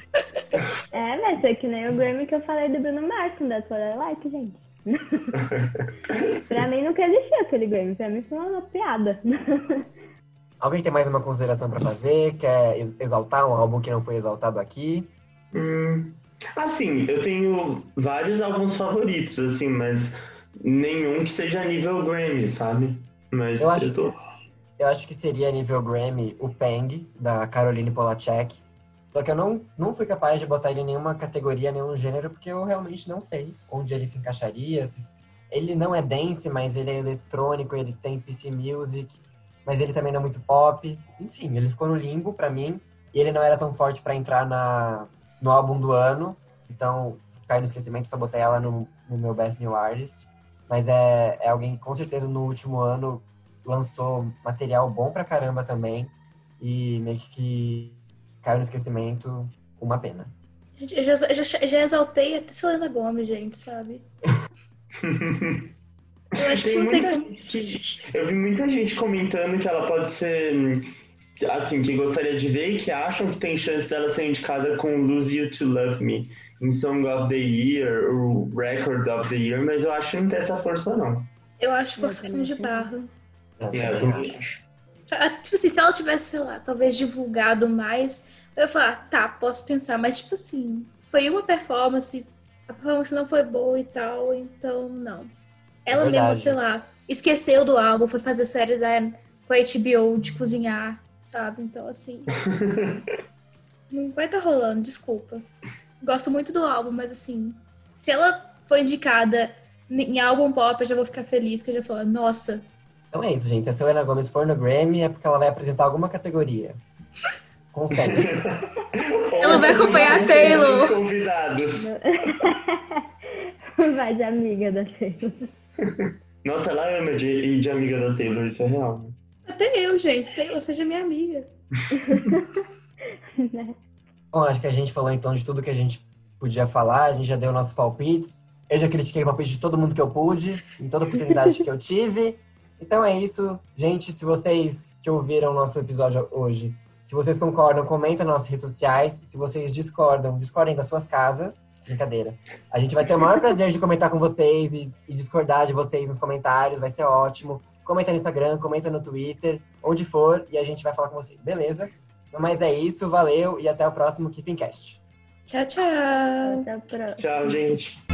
É, vai ser que nem o Grammy que eu falei do Bruno Mars I Like, gente. pra mim nunca existiu aquele Grammy, pra mim foi uma piada. Alguém tem mais uma consideração para fazer? Quer exaltar um álbum que não foi exaltado aqui? Hum, assim, eu tenho vários álbuns favoritos, assim, mas nenhum que seja nível Grammy, sabe? Mas eu acho, eu, tô... eu acho que seria nível Grammy o Peng, da Caroline Polachek. Só que eu não, não fui capaz de botar ele em nenhuma categoria, nenhum gênero, porque eu realmente não sei onde ele se encaixaria. Ele não é dance, mas ele é eletrônico, ele tem PC Music, mas ele também não é muito pop. Enfim, ele ficou no limbo para mim. E ele não era tão forte para entrar na, no álbum do ano. Então, caiu no esquecimento, só botei ela no, no meu Best New Artist. Mas é, é alguém que com certeza no último ano lançou material bom pra caramba também. E meio que caiu no esquecimento, uma pena. Gente, eu já, já, já exaltei até Selena Gomes, gente, sabe? eu acho que Tem não tem como. gente- Eu vi muita gente comentando que ela pode ser. Assim, que gostaria de ver e que acham que tem chance dela ser indicada com Lose You to Love Me em Song of the Year, ou Record of the Year, mas eu acho que não tem essa força, não. Eu acho forçação de barra. Eu É, também acho. acho. Ah, Tipo assim, se ela tivesse, sei lá, talvez divulgado mais, eu ia falar, tá, posso pensar, mas tipo assim, foi uma performance, a performance não foi boa e tal, então não. Ela mesma, verdade. sei lá, esqueceu do álbum, foi fazer série da, com a HBO de cozinhar, sabe? Então, assim. não vai tá rolando, desculpa. Gosto muito do álbum, mas assim, se ela for indicada em álbum pop, eu já vou ficar feliz, que eu já falo, nossa, Então é isso, gente. Se a Selena Gomez for no Grammy, é porque ela vai apresentar alguma categoria. Com sexo. Ela vai acompanhar a Taylor. Convidados. Vai de amiga da Taylor. Nossa, ela ama de ir de amiga da Taylor, isso é real. né? Até eu, gente. Taylor, seja minha amiga. Bom, acho que a gente falou então de tudo que a gente podia falar, a gente já deu nossos palpites. Eu já critiquei o palpite de todo mundo que eu pude, em toda oportunidade que eu tive. Então é isso. Gente, se vocês que ouviram o nosso episódio hoje, se vocês concordam, comentem nas nossas redes sociais. Se vocês discordam, discordem das suas casas. Brincadeira. A gente vai ter o maior prazer de comentar com vocês e, e discordar de vocês nos comentários. Vai ser ótimo. Comenta no Instagram, comenta no Twitter, onde for, e a gente vai falar com vocês, beleza? Mas é isso, valeu e até o próximo Keeping Cast. Tchau, tchau. Até a próxima. Tchau, gente.